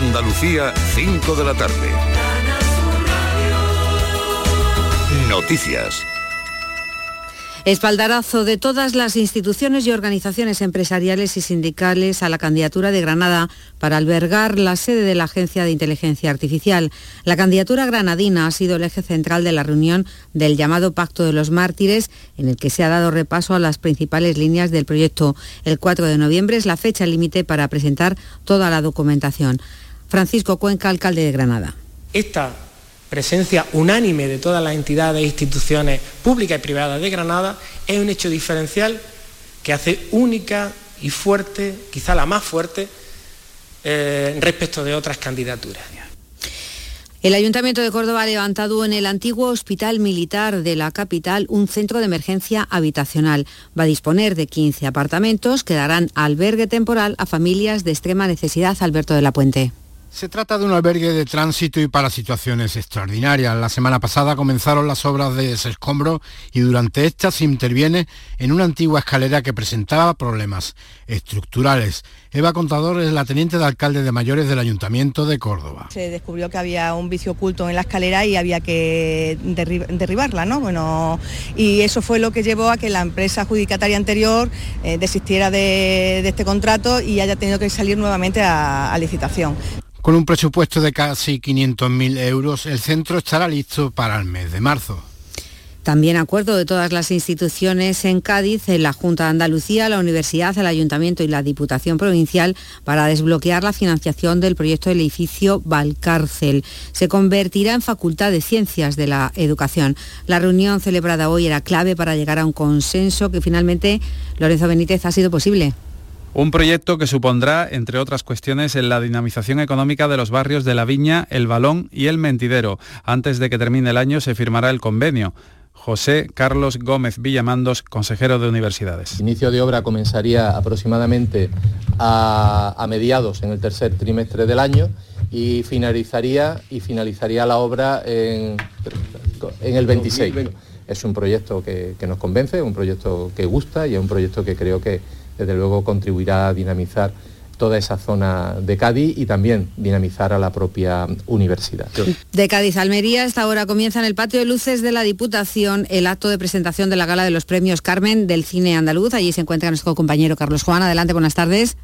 Andalucía, 5 de la tarde. Noticias. Espaldarazo de todas las instituciones y organizaciones empresariales y sindicales a la candidatura de Granada para albergar la sede de la Agencia de Inteligencia Artificial. La candidatura granadina ha sido el eje central de la reunión del llamado Pacto de los Mártires, en el que se ha dado repaso a las principales líneas del proyecto. El 4 de noviembre es la fecha límite para presentar toda la documentación. Francisco Cuenca, alcalde de Granada. Esta presencia unánime de todas las entidades e instituciones públicas y privadas de Granada es un hecho diferencial que hace única y fuerte, quizá la más fuerte, eh, respecto de otras candidaturas. El Ayuntamiento de Córdoba ha levantado en el antiguo Hospital Militar de la capital un centro de emergencia habitacional. Va a disponer de 15 apartamentos que darán albergue temporal a familias de extrema necesidad. Alberto de la Puente. Se trata de un albergue de tránsito y para situaciones extraordinarias. La semana pasada comenzaron las obras de desescombro y durante estas se interviene en una antigua escalera que presentaba problemas estructurales. Eva Contador es la teniente de alcalde de mayores del Ayuntamiento de Córdoba. Se descubrió que había un vicio oculto en la escalera y había que derribarla, ¿no? Bueno, y eso fue lo que llevó a que la empresa adjudicataria anterior eh, desistiera de, este contrato y haya tenido que salir nuevamente a licitación. Con un presupuesto de casi 500.000 euros, el centro estará listo para el mes de marzo. También acuerdo de todas las instituciones en Cádiz, en la Junta de Andalucía, la Universidad, el Ayuntamiento y la Diputación Provincial para desbloquear la financiación del proyecto del edificio Valcárcel. Se convertirá en Facultad de Ciencias de la Educación. La reunión celebrada hoy era clave para llegar a un consenso que finalmente Lorenzo Benítez ha sido posible. Un proyecto que supondrá, entre otras cuestiones, en la dinamización económica de los barrios de La Viña, El Balón y El Mentidero. Antes de que termine el año se firmará el convenio. José Carlos Gómez Villamandos, consejero de universidades. El inicio de obra comenzaría aproximadamente a, mediados en el tercer trimestre del año y finalizaría, y finalizaría la obra en, el 26. Es un proyecto que, que nos convence, un proyecto que gusta y es un proyecto que creo que desde luego contribuirá a dinamizar toda esa zona de Cádiz y también dinamizar a la propia universidad. De Cádiz a Almería, esta hora comienza en el patio de luces de la Diputación el acto de presentación de la gala de los premios Carmen del cine andaluz. Allí se encuentra nuestro compañero Carlos Juan. Adelante, buenas tardes.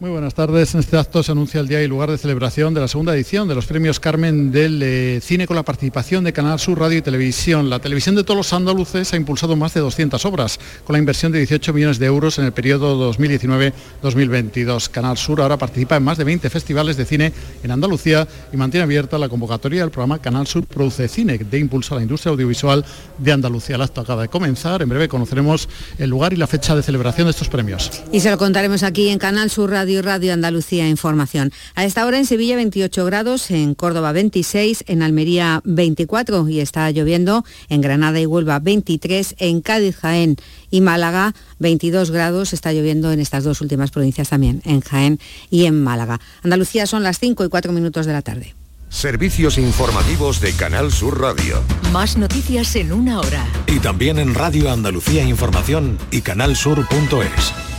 Muy buenas tardes. En este acto se anuncia el día y lugar de celebración de la segunda edición de los premios Carmen del eh, cine con la participación de Canal Sur Radio y Televisión. La televisión de todos los andaluces ha impulsado más de 200 obras con la inversión de 18 millones de euros en el periodo 2019-2022. Canal Sur ahora participa en más de 20 festivales de cine en Andalucía y mantiene abierta la convocatoria del programa Canal Sur Produce Cine de impulso a la industria audiovisual de Andalucía. El acto acaba de comenzar. En breve conoceremos el lugar y la fecha de celebración de estos premios. Y se lo contaremos aquí en Canal Sur Radio Radio Andalucía Información. A esta hora en Sevilla 28 grados, en Córdoba 26, en Almería 24 y está lloviendo, en Granada y Huelva 23, en Cádiz, Jaén y Málaga 22 grados, está lloviendo en estas dos últimas provincias también, en Jaén y en Málaga. Andalucía son las 5 y 4 minutos de la tarde. Servicios informativos de Canal Sur Radio. Más noticias en una hora. Y también en Radio Andalucía Información y canalsur.es.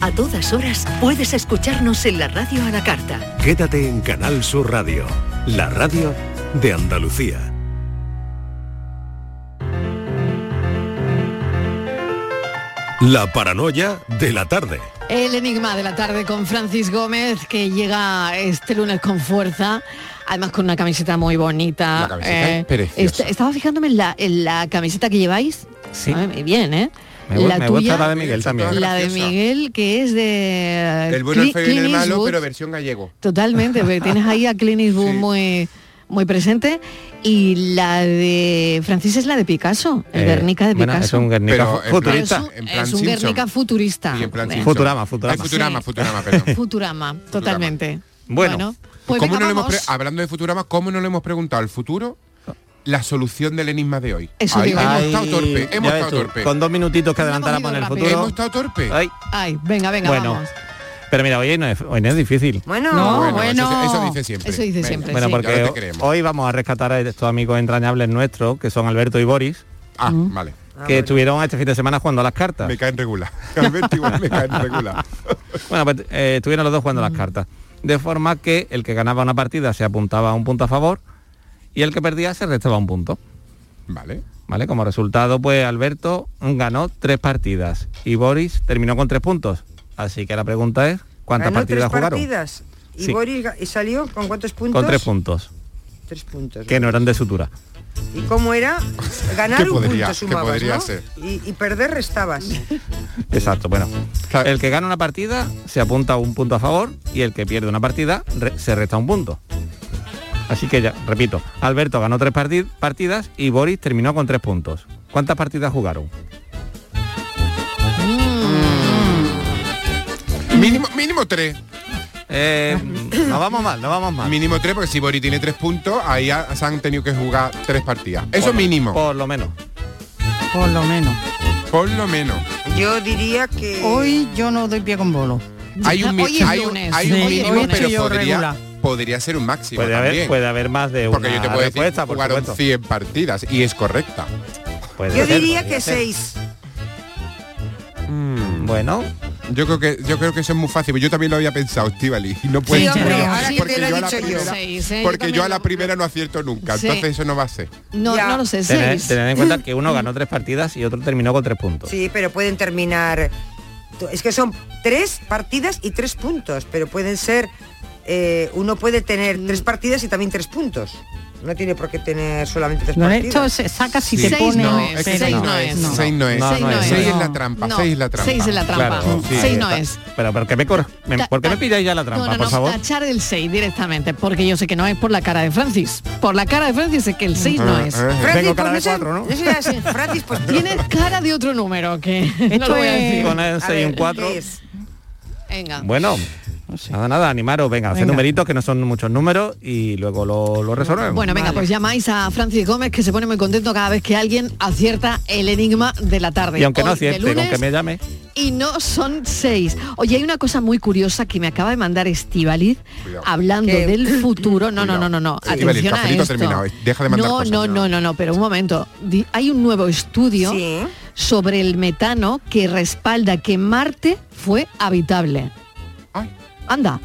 A todas horas puedes escucharnos en la radio a la carta. Quédate en Canal Sur Radio, la radio de Andalucía. La paranoia de la tarde. El enigma de la tarde con Francis Gómez, que llega este lunes con fuerza. Además con una camiseta muy bonita. La camiseta eh, estaba fijándome en la, en la camiseta que lleváis. Sí. Muy bien, ¿eh? Me, gusta la de Miguel también. La de Miguel, que es de... El bueno, el feo y el malo, pero versión gallego. Totalmente, porque tienes ahí a Clint Eastwood muy muy presente y la de Francis es la de Picasso, el eh, Guernica de Picasso. es un Guernica futurista. Es un, Guernica futurista. Futurama, Futurama. Futurama, Futurama, perdón. Futurama, totalmente. Bueno, pues ¿cómo no le hemos hablando de Futurama, ¿cómo no le hemos preguntado al futuro la solución del enigma de hoy. Eso hemos estado torpe, hemos estado torpe. Con dos minutitos que adelantar a el futuro. Hemos estado torpe. Ay, venga, venga, bueno. vamos. Pero mira, hoy no, es, hoy no es difícil. Bueno, no, bueno, Eso, dice siempre. Eso dice siempre. Bueno, porque hoy vamos a rescatar a estos amigos entrañables nuestros, que son Alberto y Boris. Ah, vale. Que estuvieron este fin de semana jugando a las cartas. Me caen regular. Alberto igual me caen regular. bueno, pues eh, estuvieron los dos jugando a las cartas. de forma que el que ganaba una partida se apuntaba a un punto a favor y el que perdía se restaba un punto. Vale. ¿Vale? Como resultado, pues Alberto ganó tres partidas y Boris terminó con tres puntos. Así que la pregunta es, ¿cuántas Ganó partidas tres jugaron? partidas. Y Sí. Boris y salió con cuántos puntos? Con tres puntos, Tres puntos. que no eran de sutura. ¿Y cómo era? Ganar ¿Qué un podría- punto qué sumabas, podría ¿no? ser? Y, y perder restabas. Exacto, bueno. El que gana una partida se apunta un punto a favor y el que pierde una partida re- se resta un punto. Así que ya, repito, Alberto ganó tres parti- partidas y Boris terminó con tres puntos. ¿Cuántas partidas jugaron? Mínimo, mínimo tres. Eh, no vamos mal, no vamos mal. Mínimo tres, porque si Boris tiene tres puntos, ahí ha- se han tenido que jugar tres partidas. Eso Por- mínimo. Por lo menos. Por lo menos. Por lo menos. Yo diría que... Hoy yo no doy pie con bolo. Hay un, Hoy es hay un, hay un Sí, mínimo, hoy pero podría, regular. Podría ser un máximo Puede haber, puede haber más de una Porque yo te puedo decir jugaron supuesto. 100 partidas y es correcta. Puede Yo ser, diría que ser. seis. Bueno, Yo creo que yo creo que eso es muy fácil. Yo también lo había pensado, Estivali. Y no puede Sí, hombre, ahora porque te lo he yo a la yo. primera, Seis, ¿eh? Yo porque yo también a la lo- primera no acierto nunca. Sí. Entonces eso no va a ser. No, Ya. no lo sé, tened, tened en cuenta que uno ganó tres partidas y otro terminó con tres puntos. Sí, pero pueden terminar... Es que son tres partidas y tres puntos, pero pueden ser... eh, uno puede tener tres partidas y también tres puntos. No tiene por qué tener solamente tres Lo partidas. hecho se saca si Sí. te Seis pone... no es que Seis seis no no es. No. Seis no es. No, no es. Seis es No. la trampa. No, Seis es la trampa. seis es la trampa. Claro, sí, seis no es. Pero ¿por qué me, cor- ¿por qué me pilláis ya la trampa, no, no, por no, favor? tachar el 6 directamente, porque yo sé que no es por la cara de Francis. Por la cara de Francis es que el 6 no Ah, es. ah, Francis, Tengo pues cara de no cuatro, ¿no? no sé, así, Francis, pues Tienes cara de otro número que no Esto lo voy a es- decir. Con el 6 y un ver, 4. ¿qué Bueno, nada, nada, animaros, venga, hacer Venga. numeritos que no son muchos números y luego lo, lo resolvemos. Bueno, venga, pues llamáis a Francis Gómez que se pone muy contento cada vez que alguien acierta el enigma de la tarde. y aunque no Hoy de acierte, con que me llame. Y no son seis. Oye, hay una cosa muy curiosa que me acaba de mandar Estivaliz hablando ¿Qué? del futuro. No, no, no, no, no. Atención a esto. terminado. Deja de mandar no, cosas, no, no, no, no, pero un momento. Di- Hay un nuevo estudio Sí. sobre el metano que respalda que Marte fue habitable. Anda.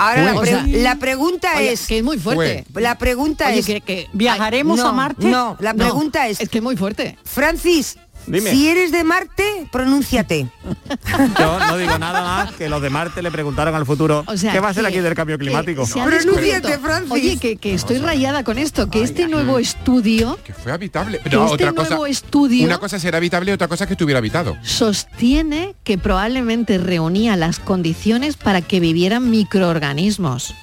Ahora la, O pre- sea, la pregunta Oye, es... que es muy fuerte. La pregunta Oye, es... que, que- ¿Viajaremos no, a Marte? No, la No, pregunta es... es que es muy fuerte. Francis, Dime. si eres de Marte, pronúnciate. Yo no digo nada más que los de Marte le preguntaron al futuro O sea, qué va a ser aquí del cambio climático. Pronúnciate, Francis. Oye, que, que estoy rayada con esto, que este nuevo estudio Que fue habitable. que No, este otra nuevo cosa. estudio Una cosa será habitable y otra cosa es que estuviera habitado. sostiene que probablemente reunía las condiciones para que vivieran microorganismos.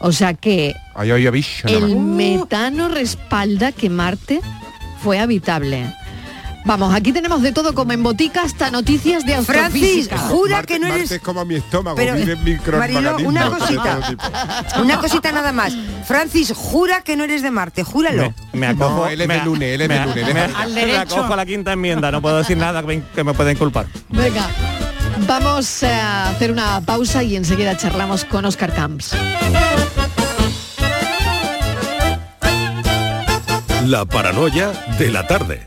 O sea que Ay, ay, el metano respalda que Marte fue habitable. Vamos, aquí tenemos de todo como en botica hasta noticias de Francis, jura Marte- que no eres... es como mi estómago, Pero, vive en Marilo, microorganismos una cosita. Una cosita nada más. Francis, jura que no eres de Marte, júralo. Me, me acojo, No, él es me- de lunes, él es de me- lunes, me-. Al me derecho. acojo a la quinta enmienda, no puedo decir nada que me, que me pueden culpar. Venga, vamos a hacer una pausa y enseguida charlamos con Oscar Camps. La paranoia de la tarde.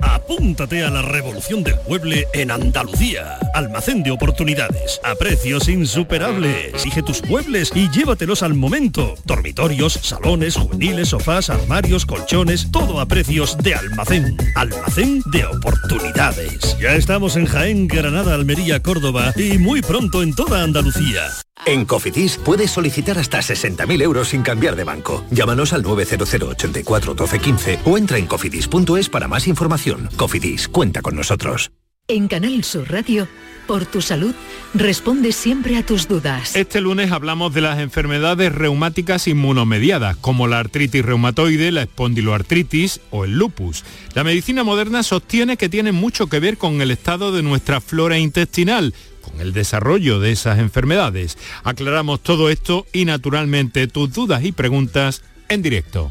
Apúntate a la revolución del mueble en Andalucía. Almacén de oportunidades. A precios insuperables. Exige tus muebles y llévatelos al momento. Dormitorios, salones, juveniles, sofás, armarios, colchones. Todo a precios de almacén. Almacén de oportunidades. Ya estamos en Jaén, Granada, Almería, Córdoba y muy pronto en toda Andalucía. En Cofidis puedes solicitar hasta 60.000 euros sin cambiar de banco. Llámanos al 900 84 12 15 o entra en cofidis.es para más información. Cofidis, cuenta con nosotros. En Canal Sur Radio, por tu salud, responde siempre a tus dudas. Este lunes hablamos de las enfermedades reumáticas inmunomediadas, como la artritis reumatoide, la espondiloartritis o el lupus. La medicina moderna sostiene que tiene mucho que ver con el estado de nuestra flora intestinal, con el desarrollo de esas enfermedades. Aclaramos todo esto y naturalmente tus dudas y preguntas en directo.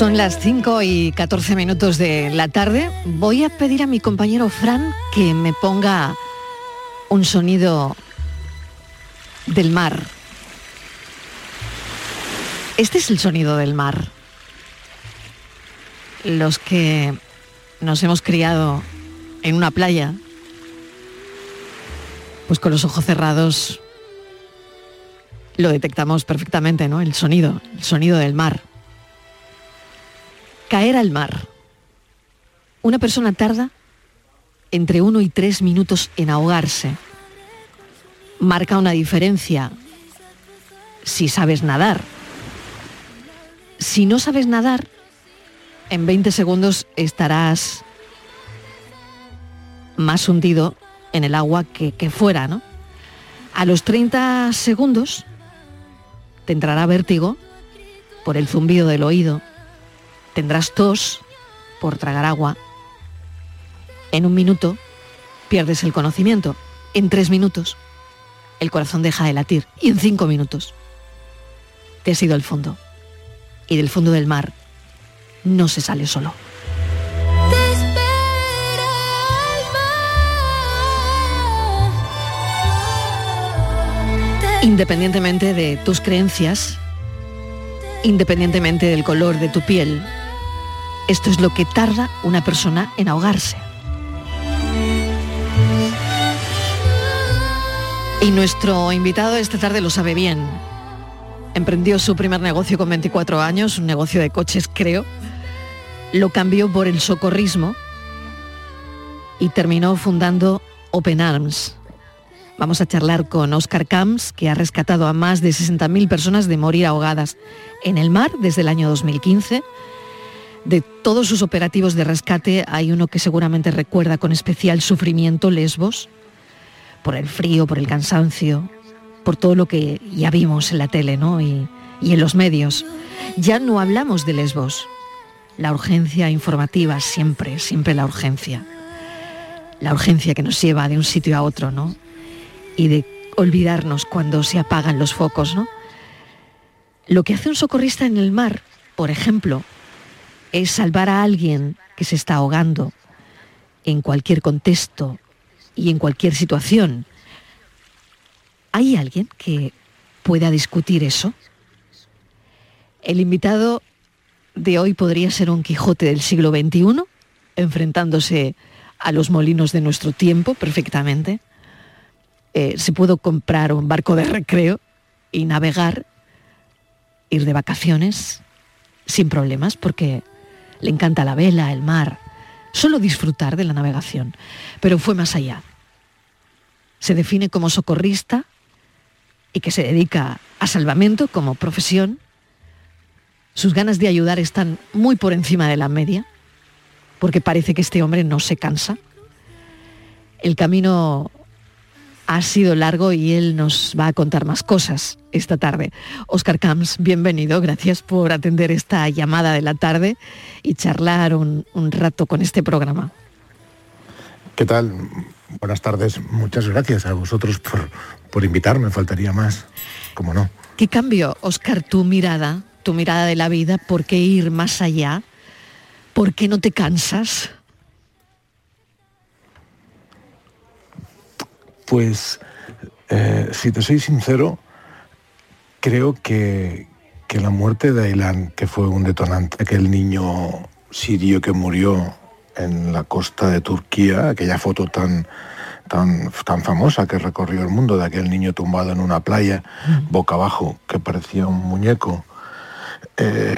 Son las 5 y 14 minutos de la tarde. Voy a pedir a mi compañero Fran que me ponga un sonido del mar. Este es el sonido del mar. Los que nos hemos criado en una playa, pues con los ojos cerrados lo detectamos perfectamente, ¿no? El sonido, el sonido del mar. Caer al mar. Una persona tarda entre uno y tres minutos en ahogarse. Marca una diferencia si sabes nadar. Si no sabes nadar, en 20 segundos estarás más hundido en el agua que, que fuera, ¿no? A los 30 segundos te entrará vértigo por el zumbido del oído, tendrás tos por tragar agua. En un minuto pierdes el conocimiento. En tres minutos el corazón deja de latir. Y en cinco minutos te has ido al fondo. Y del fondo del mar no se sale solo. Independientemente de tus creencias, independientemente del color de tu piel, esto es lo que tarda una persona en ahogarse. Y nuestro invitado esta tarde lo sabe bien. Emprendió su primer negocio con 24 años, un negocio de coches creo. Lo cambió por el socorrismo y terminó fundando Open Arms. Vamos a charlar con Oscar Camps, que ha rescatado a más de 60.000 personas de morir ahogadas en el mar desde el año 2015. De todos sus operativos de rescate hay uno que seguramente recuerda con especial sufrimiento, Lesbos, por el frío, por el cansancio, por todo lo que ya vimos en la tele ¿no? y, y en los medios. Ya no hablamos de Lesbos. La urgencia informativa, siempre, siempre la urgencia. La urgencia que nos lleva de un sitio a otro, ¿no? Y de olvidarnos cuando se apagan los focos, ¿no? Lo que hace un socorrista en el mar, por ejemplo, es salvar a alguien que se está ahogando en cualquier contexto y en cualquier situación. ¿Hay alguien que pueda discutir eso? El invitado de hoy podría ser un Quijote del siglo XXI, enfrentándose a los molinos de nuestro tiempo perfectamente. Eh, se puede comprar un barco de recreo y navegar, ir de vacaciones sin problemas porque le encanta la vela, el mar, solo disfrutar de la navegación. Pero fue más allá. Se define como socorrista y que se dedica a salvamento como profesión. Sus ganas de ayudar están muy por encima de la media, porque parece que este hombre no se cansa. El camino ha sido largo y él nos va a contar más cosas esta tarde. Oscar Camps, bienvenido, gracias por atender esta llamada de la tarde y charlar un, un rato con este programa. ¿Qué tal? Buenas tardes, muchas gracias a vosotros por, por invitarme, faltaría más, como no. ¿Qué cambio, Oscar, tu mirada, tu mirada de la vida? ¿Por qué ir más allá? ¿Por qué no te cansas? Pues, eh, si te soy sincero, creo que, que la muerte de Aylan, que fue un detonante, aquel niño sirio que murió en la costa de Turquía, aquella foto tan, tan, tan famosa que recorrió el mundo de aquel niño tumbado en una playa, boca abajo, que parecía un muñeco. Eh,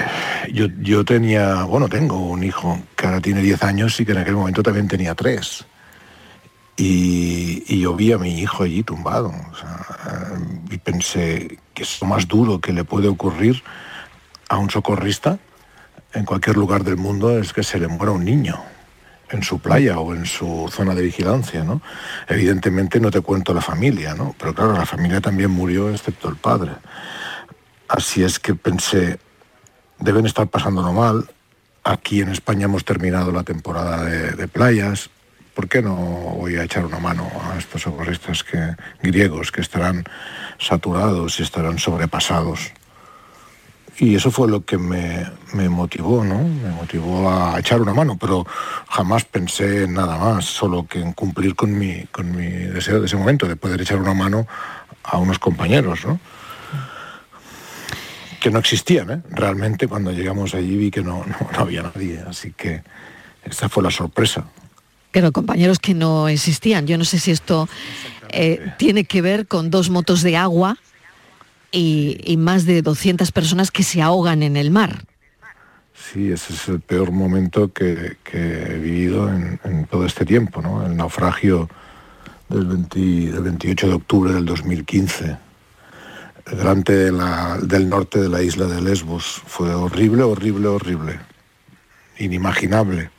yo, yo tenía, bueno, tengo un hijo que ahora tiene 10 años y que en aquel momento también tenía 3. Y, yo vi a mi hijo allí tumbado. sea, y pensé que es lo más duro que le puede ocurrir a un socorrista en cualquier lugar del mundo es que se le muera un niño en su playa o en su zona de vigilancia, ¿no? Evidentemente no te cuento la familia, ¿no? Pero claro, la familia también murió excepto el padre. Así es que pensé, deben estar pasándolo mal. Aquí en España hemos terminado la temporada de playas. ¿Por qué no voy a echar una mano a estos socorristas que, griegos que estarán saturados y estarán sobrepasados? Y eso fue lo que me, motivó, ¿no? Me motivó a echar una mano, pero jamás pensé en nada más, solo que en cumplir con mi, con mi deseo de ese momento, de poder echar una mano a unos compañeros, ¿no? Que no existían, ¿eh? Realmente cuando llegamos allí vi que no, no, había nadie, así que esta fue la sorpresa. Claro, compañeros que no existían. Yo no sé si esto eh, tiene que ver con dos motos de agua y, y, más de 200 personas que se ahogan en el mar. Sí, ese es el peor momento que, que he vivido en, en, todo este tiempo, ¿no? El naufragio del, 20, del 28 de octubre del 2015, delante de la, del norte de la isla de Lesbos. Fue horrible, horrible, horrible. Inimaginable.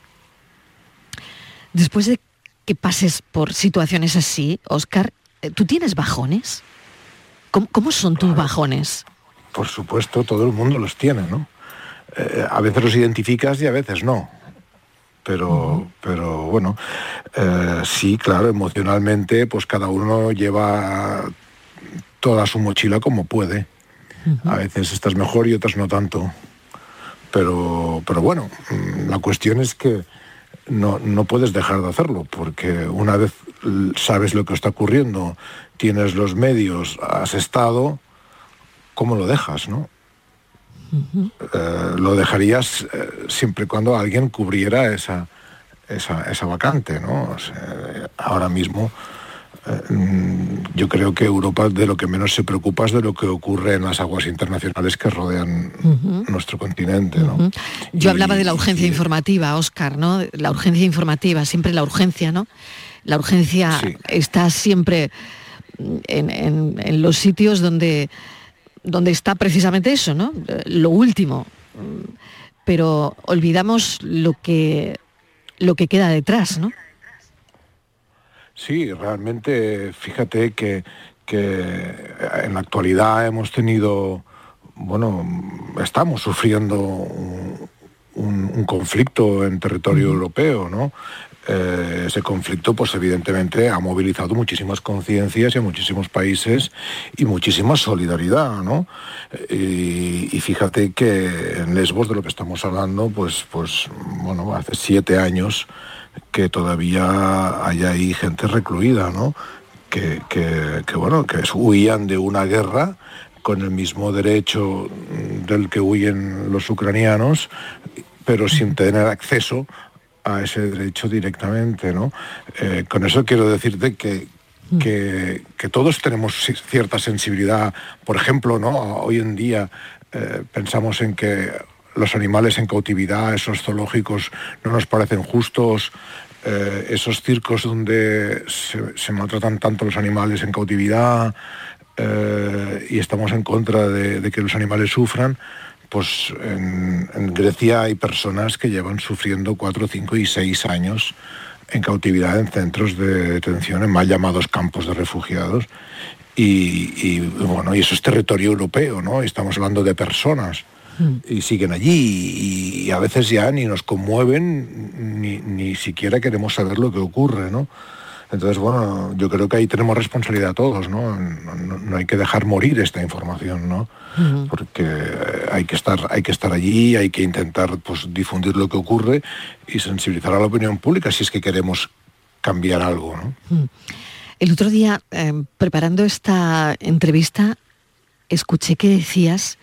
Después de que pases por situaciones así, Oscar, ¿tú tienes bajones? ¿Cómo, cómo son tus bajones? Por supuesto, todo el mundo los tiene, ¿no? Eh, a veces los identificas y a veces no. Pero, uh -huh. pero bueno, eh, sí, claro, emocionalmente, pues cada uno lleva toda su mochila como puede. Uh -huh. A veces estás mejor y otras no tanto. Pero, pero bueno, mm, la cuestión es que no, no puedes dejar de hacerlo, porque una vez sabes lo que está ocurriendo, tienes los medios, has estado, ¿cómo lo dejas, no? Eh, lo dejarías eh, siempre y cuando alguien cubriera esa, esa, esa vacante, ¿no? O sea, ahora mismo yo creo que Europa de lo que menos se preocupa es de lo que ocurre en las aguas internacionales que rodean nuestro continente. ¿no? Yo hablaba de la urgencia informativa, Oscar, ¿no? La urgencia informativa, siempre la urgencia, ¿no? La urgencia está siempre en, en- en los sitios donde, donde está precisamente eso, ¿no? Lo último. Mm, Pero olvidamos lo que lo que queda detrás, ¿no? Sí, realmente, fíjate que, que en la actualidad hemos tenido, bueno, estamos sufriendo un, un- un conflicto en territorio europeo, ¿no? Eh, ese conflicto, pues evidentemente ha movilizado muchísimas conciencias y a muchísimos países y muchísima solidaridad, ¿no? Y, y fíjate que en Lesbos, de lo que estamos hablando, pues, pues, bueno, hace siete años que todavía hay ahí gente recluida, ¿no? Que, que- que, bueno, que huían de una guerra con el mismo derecho mm, del que huyen los ucranianos, pero sin tener acceso a ese derecho directamente, ¿no? Eh, con eso quiero decirte que, que, que todos tenemos ci- cierta sensibilidad. Por ejemplo, ¿no? Hoy en día eh, pensamos en que los animales en cautividad, esos zoológicos, no nos parecen justos. eh, esos circos donde se, maltratan tanto los animales en cautividad eh, y estamos en contra de, que los animales sufran, pues en, Grecia hay personas que llevan sufriendo cuatro, cinco y seis años en cautividad en centros de detención, en mal llamados campos de refugiados. Y, bueno, y eso es territorio europeo, ¿no? Estamos hablando de personas y siguen allí y, a veces ya ni nos conmueven ni, ni siquiera queremos saber lo que ocurre, ¿no? Entonces, bueno, yo creo que ahí tenemos responsabilidad todos, ¿no? No, no- no hay que dejar morir esta información, ¿no? Porque eh, hay que estar, hay que estar allí, hay que intentar pues, difundir lo que ocurre y sensibilizar a la opinión pública si es que queremos cambiar algo, ¿no? El otro día, eh, preparando esta entrevista, escuché que decías,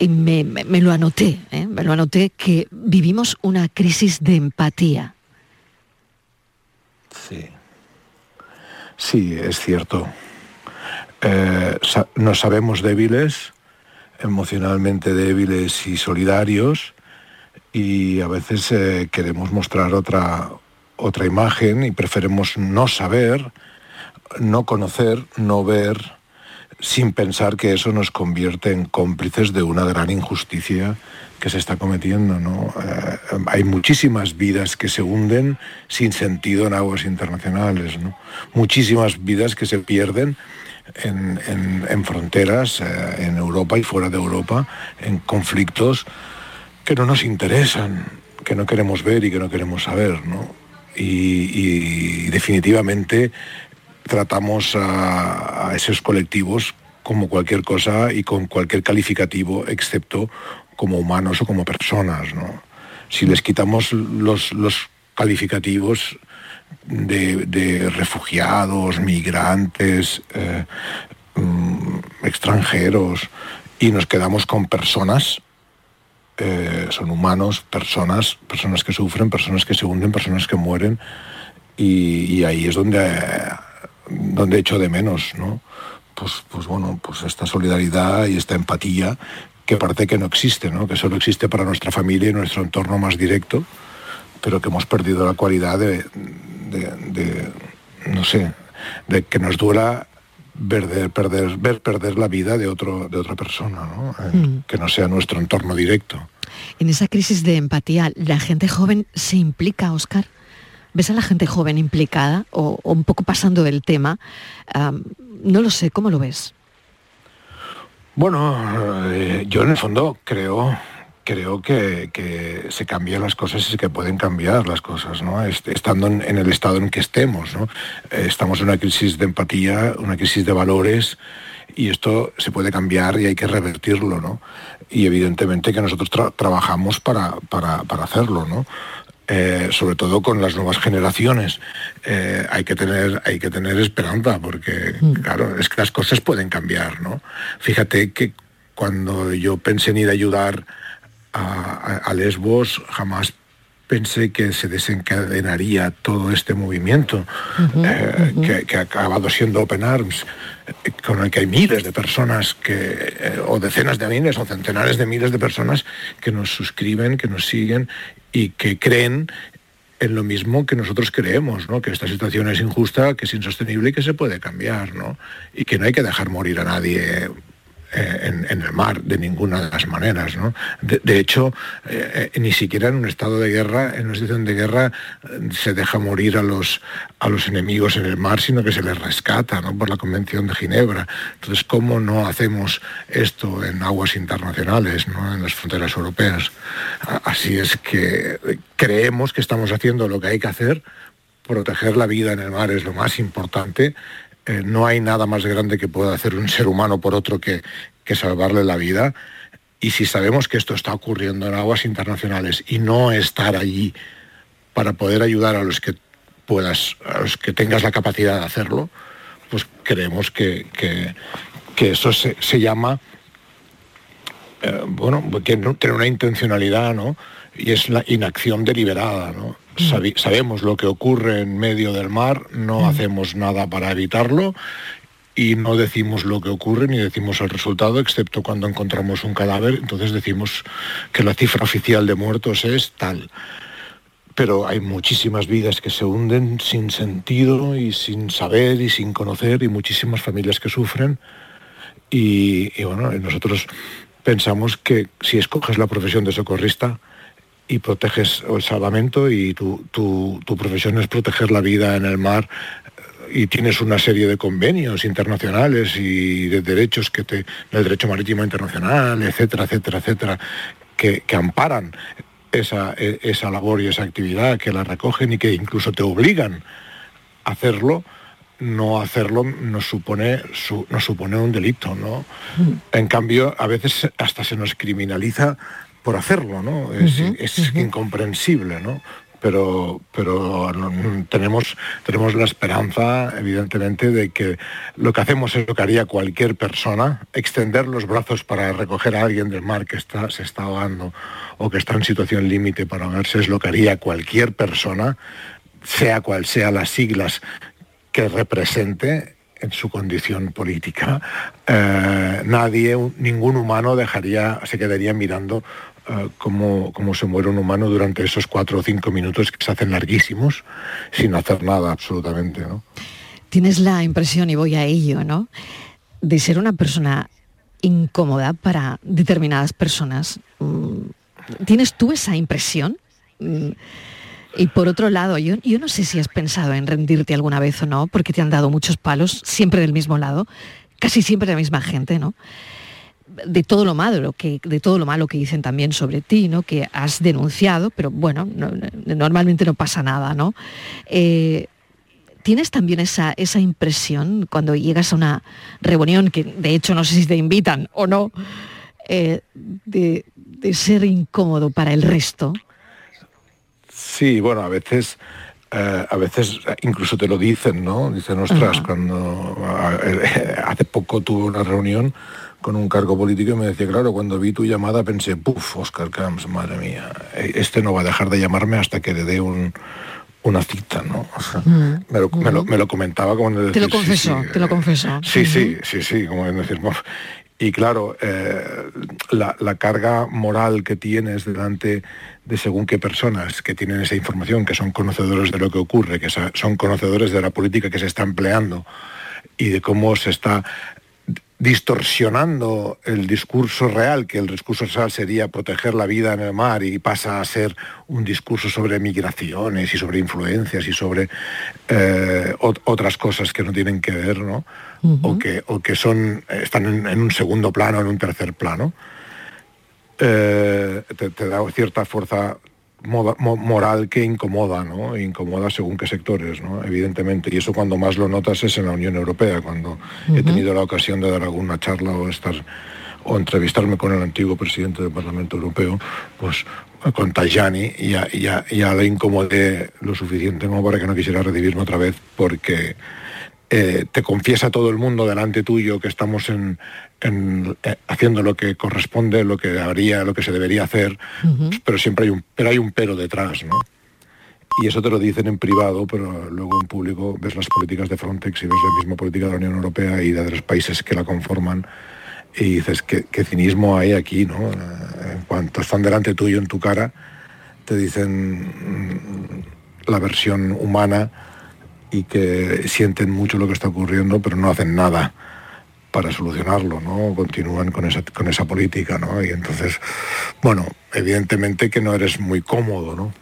y me, me- lo anoté, ¿eh? me lo anoté, que vivimos una crisis de empatía. Sí. Sí, es cierto. Eh, nos sabemos débiles, emocionalmente débiles y solidarios, y a veces eh, queremos mostrar otra, otra imagen y preferimos no saber, no conocer, no ver, sin pensar que eso nos convierte en cómplices de una gran injusticia que se está cometiendo. ¿no? Eh, hay muchísimas vidas que se hunden sin sentido en aguas internacionales, ¿no? muchísimas vidas que se pierden en, fronteras, eh, en Europa y fuera de Europa, en conflictos que no nos interesan, que no queremos ver y que no queremos saber. ¿no? Y definitivamente tratamos a, esos colectivos como cualquier cosa y con cualquier calificativo, excepto como humanos o como personas. ¿no? Si les quitamos los, los calificativos de, refugiados, migrantes, eh, mm, extranjeros, y nos quedamos con personas, eh, son humanos, personas, personas que sufren, personas que se hunden, personas que mueren, y, ahí es donde, donde echo de menos, ¿no? Pues, pues bueno, pues esta solidaridad y esta empatía que parece que no existe, ¿no? Que solo existe para nuestra familia y nuestro entorno más directo, pero que hemos perdido la cualidad de, de- de, no sé, de que nos duela ver perder, ver perder la vida de, otro, de otra persona, ¿no? Eh, Mm. que no sea nuestro entorno directo. En esa crisis de empatía, ¿la gente joven se implica, Oscar? ¿Ves a la gente joven implicada o, un poco pasando del tema? No lo sé, ¿cómo lo ves? Bueno, eh, yo en el fondo creo, creo que, que se cambian las cosas y que pueden cambiar las cosas, ¿no? Est- Estando en, el estado en que estemos, ¿no? Eh, Estamos en una crisis de empatía, una crisis de valores y esto se puede cambiar y hay que revertirlo, ¿no? Y evidentemente que nosotros tra- trabajamos para, para, para hacerlo, ¿no? Eh, sobre todo con las nuevas generaciones. Eh, hay, que tener, hay que tener esperanza, porque, claro, es que las cosas pueden cambiar, ¿no? Fíjate que cuando yo pensé en ir a ayudar a, a- a Lesbos, jamás pensé que se desencadenaría todo este movimiento eh, que, que ha acabado siendo Open Arms, eh, con el que hay miles de personas que, eh, o decenas de miles o centenares de miles de personas que nos suscriben, que nos siguen y que creen en lo mismo que nosotros creemos, ¿no? que esta situación es injusta, que es insostenible y que se puede cambiar, ¿no? y que no hay que dejar morir a nadie en, en el mar de ninguna de las maneras. ¿no? De, hecho, eh, eh, ni siquiera en un estado de guerra, en una situación de guerra, eh, se deja morir a los, a los enemigos en el mar, sino que se les rescata ¿no? por la Convención de Ginebra. Entonces, ¿cómo no hacemos esto en aguas internacionales, ¿no? en las fronteras europeas? Así es que eh, creemos que estamos haciendo lo que hay que hacer. Proteger la vida en el mar es lo más importante. Eh, no hay nada más grande que pueda hacer un ser humano por otro que, que salvarle la vida. Y si sabemos que esto está ocurriendo en aguas internacionales y no estar allí para poder ayudar a los que puedas, a los que tengas la capacidad de hacerlo, pues creemos que, que- eso se, llama eh, bueno, que no tiene una intencionalidad, ¿no? Y es la inacción deliberada, ¿no? Sabi- sabemos lo que ocurre en medio del mar, no hacemos nada para evitarlo y no decimos lo que ocurre ni decimos el resultado, excepto cuando encontramos un cadáver, entonces decimos que la cifra oficial de muertos es tal. Pero hay muchísimas vidas que se hunden sin sentido y sin saber y sin conocer y muchísimas familias que sufren. Y, y bueno, nosotros pensamos que si escoges la profesión de socorrista y proteges el salvamento y tu, tu- tu profesión es proteger la vida en el mar eh, y tienes una serie de convenios internacionales y de derechos que te, el derecho marítimo internacional, etcétera, etcétera, etcétera, que, que amparan esa, e- esa labor y esa actividad, que la recogen y que incluso te obligan a hacerlo, no hacerlo nos supone, su- nos supone un delito, ¿no? En cambio, a veces hasta se nos criminaliza por hacerlo, ¿no? Es, es incomprensible, ¿no? Pero, pero tenemos, tenemos la esperanza, evidentemente, de que lo que hacemos es lo que haría cualquier persona, extender los brazos para recoger a alguien del mar que está, se está ahogando o que está en situación límite para ahogarse, es lo que haría cualquier persona, sea cual sea las siglas que represente en su condición política. Eh, nadie, ningún humano dejaría, se quedaría mirando eh, cómo, cómo se muere un humano durante esos cuatro o cinco minutos que se hacen larguísimos sin hacer nada absolutamente. ¿no? Tienes la impresión, y voy a ello, ¿no? De ser una persona incómoda para determinadas personas. Mm, ¿Tienes tú esa impresión? Mm, Y por otro lado, yo, yo no sé si has pensado en rendirte alguna vez o no, porque te han dado muchos palos, siempre del mismo lado, casi siempre la misma gente, ¿no? De todo lo malo que de todo lo malo que dicen también sobre ti, ¿no? Que has denunciado, pero bueno, no- no- normalmente no pasa nada, ¿no? Eh, ¿Tienes también esa, esa impresión cuando llegas a una reunión, que de hecho no sé si te invitan o no, eh, de, de ser incómodo para el resto? Sí, bueno, a veces, eh, a veces incluso te lo dicen, ¿no? Dicen, ostras, Ajá. cuando hace poco tuve una reunión con un cargo político y me decía, claro, cuando vi tu llamada pensé, puf, Oscar Camps, madre mía, eh, este no va a dejar de llamarme hasta que le dé un, una cita, ¿no? O sea, me, lo, me lo- me lo comentaba como en Te lo decir, sí, confesó, sí, te lo confesó. Sí, sí, sí, sí, como en decir, "Buf". y claro, eh, la, la carga moral que tienes delante de según qué personas que tienen esa información, que son conocedores de lo que ocurre, que son conocedores de la política que se está empleando y de cómo se está distorsionando el discurso real, que el discurso real sería proteger la vida en el mar y pasa a ser un discurso sobre migraciones y sobre influencias y sobre eh, ot- otras cosas que no tienen que ver, ¿no? o, que, o que son, están en, en un segundo plano, en un tercer plano, eh, te, te da cierta fuerza moda- mo- moral que incomoda, ¿no? Incomoda según qué sectores, ¿no? Evidentemente. Y eso cuando más lo notas es en la Unión Europea, cuando he tenido la ocasión de dar alguna charla o estar o entrevistarme con el antiguo presidente del Parlamento Europeo, pues con Tajani y ya, ya, ya la incomodé lo suficiente como para que no quisiera recibirme otra vez porque eh, te confiesa todo el mundo delante tuyo que estamos en, en, eh, haciendo lo que corresponde, lo que haría, lo que se debería hacer, pero siempre hay un, pero hay un pero detrás, ¿no? Y eso te lo dicen en privado, pero luego en público ves las políticas de Frontex y ves la misma política de la Unión Europea y de los países que la conforman y dices, ¿qué, qué cinismo hay aquí, ¿no? Eh, En cuanto están delante tuyo en tu cara, te dicen mm, la versión humana y que sienten mucho lo que está ocurriendo, pero no hacen nada para solucionarlo, ¿no? Continúan con esa, con esa política, ¿no? Y entonces, bueno, evidentemente que no eres muy cómodo, ¿no?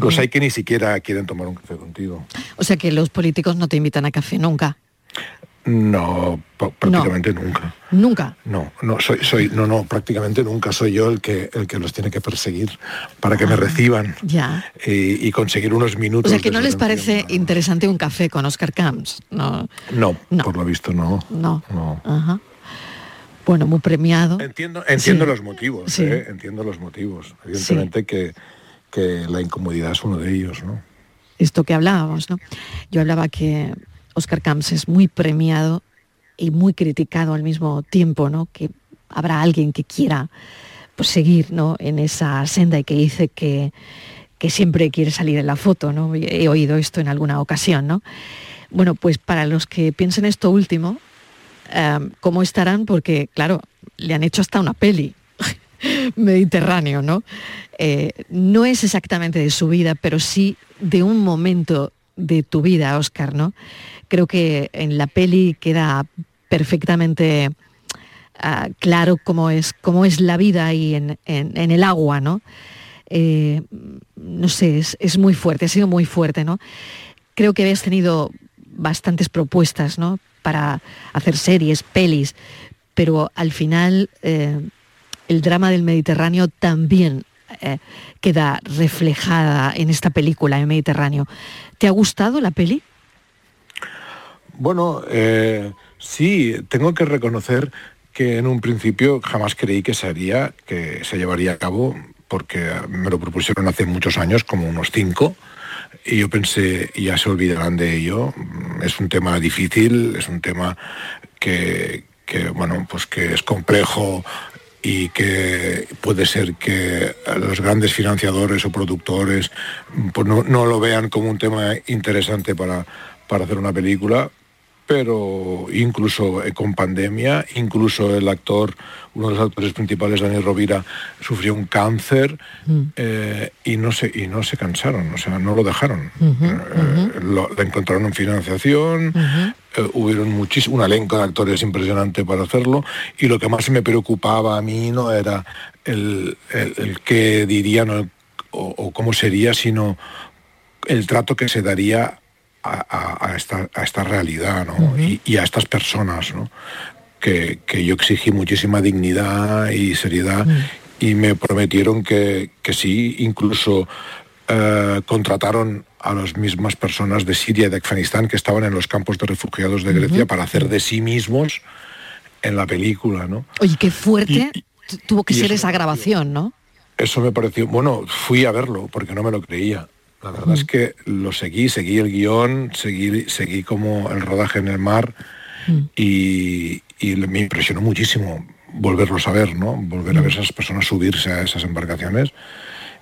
Los hay que ni siquiera quieren tomar un café contigo. O sea que los políticos no te invitan a café nunca. No, prácticamente nunca. Nunca. No, no, soy, soy, no, no, prácticamente nunca soy yo el que, el que los tiene que perseguir para que me reciban Ya. y, y conseguir unos O minutos. sea que no les parece interesante un café con Oscar Camps. No. No, por lo visto no. No. No. Ajá. Bueno, muy premiado. Entiendo, entiendo Sí. los motivos, Sí. ¿eh? entiendo los motivos. Evidentemente que, que la incomodidad es uno de ellos, ¿no? esto que hablábamos, ¿no? Yo hablaba que Oscar Camps es muy premiado y muy criticado al mismo tiempo, ¿no? Que habrá alguien que quiera pues, seguir ¿no? en esa senda y que dice que, que siempre quiere salir en la foto, ¿no? He oído esto en alguna ocasión, ¿no? Bueno, pues para los que piensen esto último, eh, ¿cómo estarán? Porque, claro, le han hecho hasta una peli. Mediterráneo, ¿no? Eh, no es exactamente de su vida, pero sí de un momento de tu vida, Oscar, ¿no? Creo que en la peli queda perfectamente ah, claro cómo es, cómo es la vida ahí en, en- el agua, ¿no? Eh, no sé, es, es muy fuerte, ha sido muy fuerte, ¿no? Creo que habías tenido bastantes propuestas, ¿no? Para hacer series, pelis, pero al final eh, el drama del Mediterráneo también eh, queda reflejada en esta película, en Mediterráneo. ¿Te ha gustado la peli? Bueno, eh, sí, tengo que reconocer que en un principio jamás creí que se haría, que se llevaría a cabo, porque me lo propusieron hace muchos años, como unos cinco, y yo pensé, ya se olvidarán de ello. Es un tema difícil, es un tema que, bueno, pues que es complejo y que puede ser que los grandes financiadores o productores pues no, no lo vean como un tema interesante para, para hacer una película, pero incluso eh, con pandemia, incluso el actor, uno de los actores principales, Daniel Rovira, sufrió un cáncer eh, y, no se, y no se cansaron, o sea, no lo dejaron. Eh, lo, le encontraron en financiación, eh, hubieron muchísimo, un elenco de actores impresionante para hacerlo, y lo que más me preocupaba a mí no era el, el, el qué dirían o, o- o cómo sería, sino el trato que se daría a, a- a esta, a esta realidad ¿no? y, y a estas personas, ¿no? que, que yo exigí muchísima dignidad y seriedad y me prometieron que, que sí, incluso eh, contrataron a las mismas personas de Siria y de Afganistán que estaban en los campos de refugiados de Grecia para hacer de sí mismos en la película, ¿no? Oye, qué fuerte tu- tuvo que ser esa grabación, ¿no? Eso me pareció, bueno, fui a verlo porque no me lo creía. La verdad es que lo seguí, seguí el guion, seguí, seguí como el rodaje en el mar y, y me impresionó muchísimo volverlos a ver, ¿no? Volver a ver a esas personas subirse a esas embarcaciones.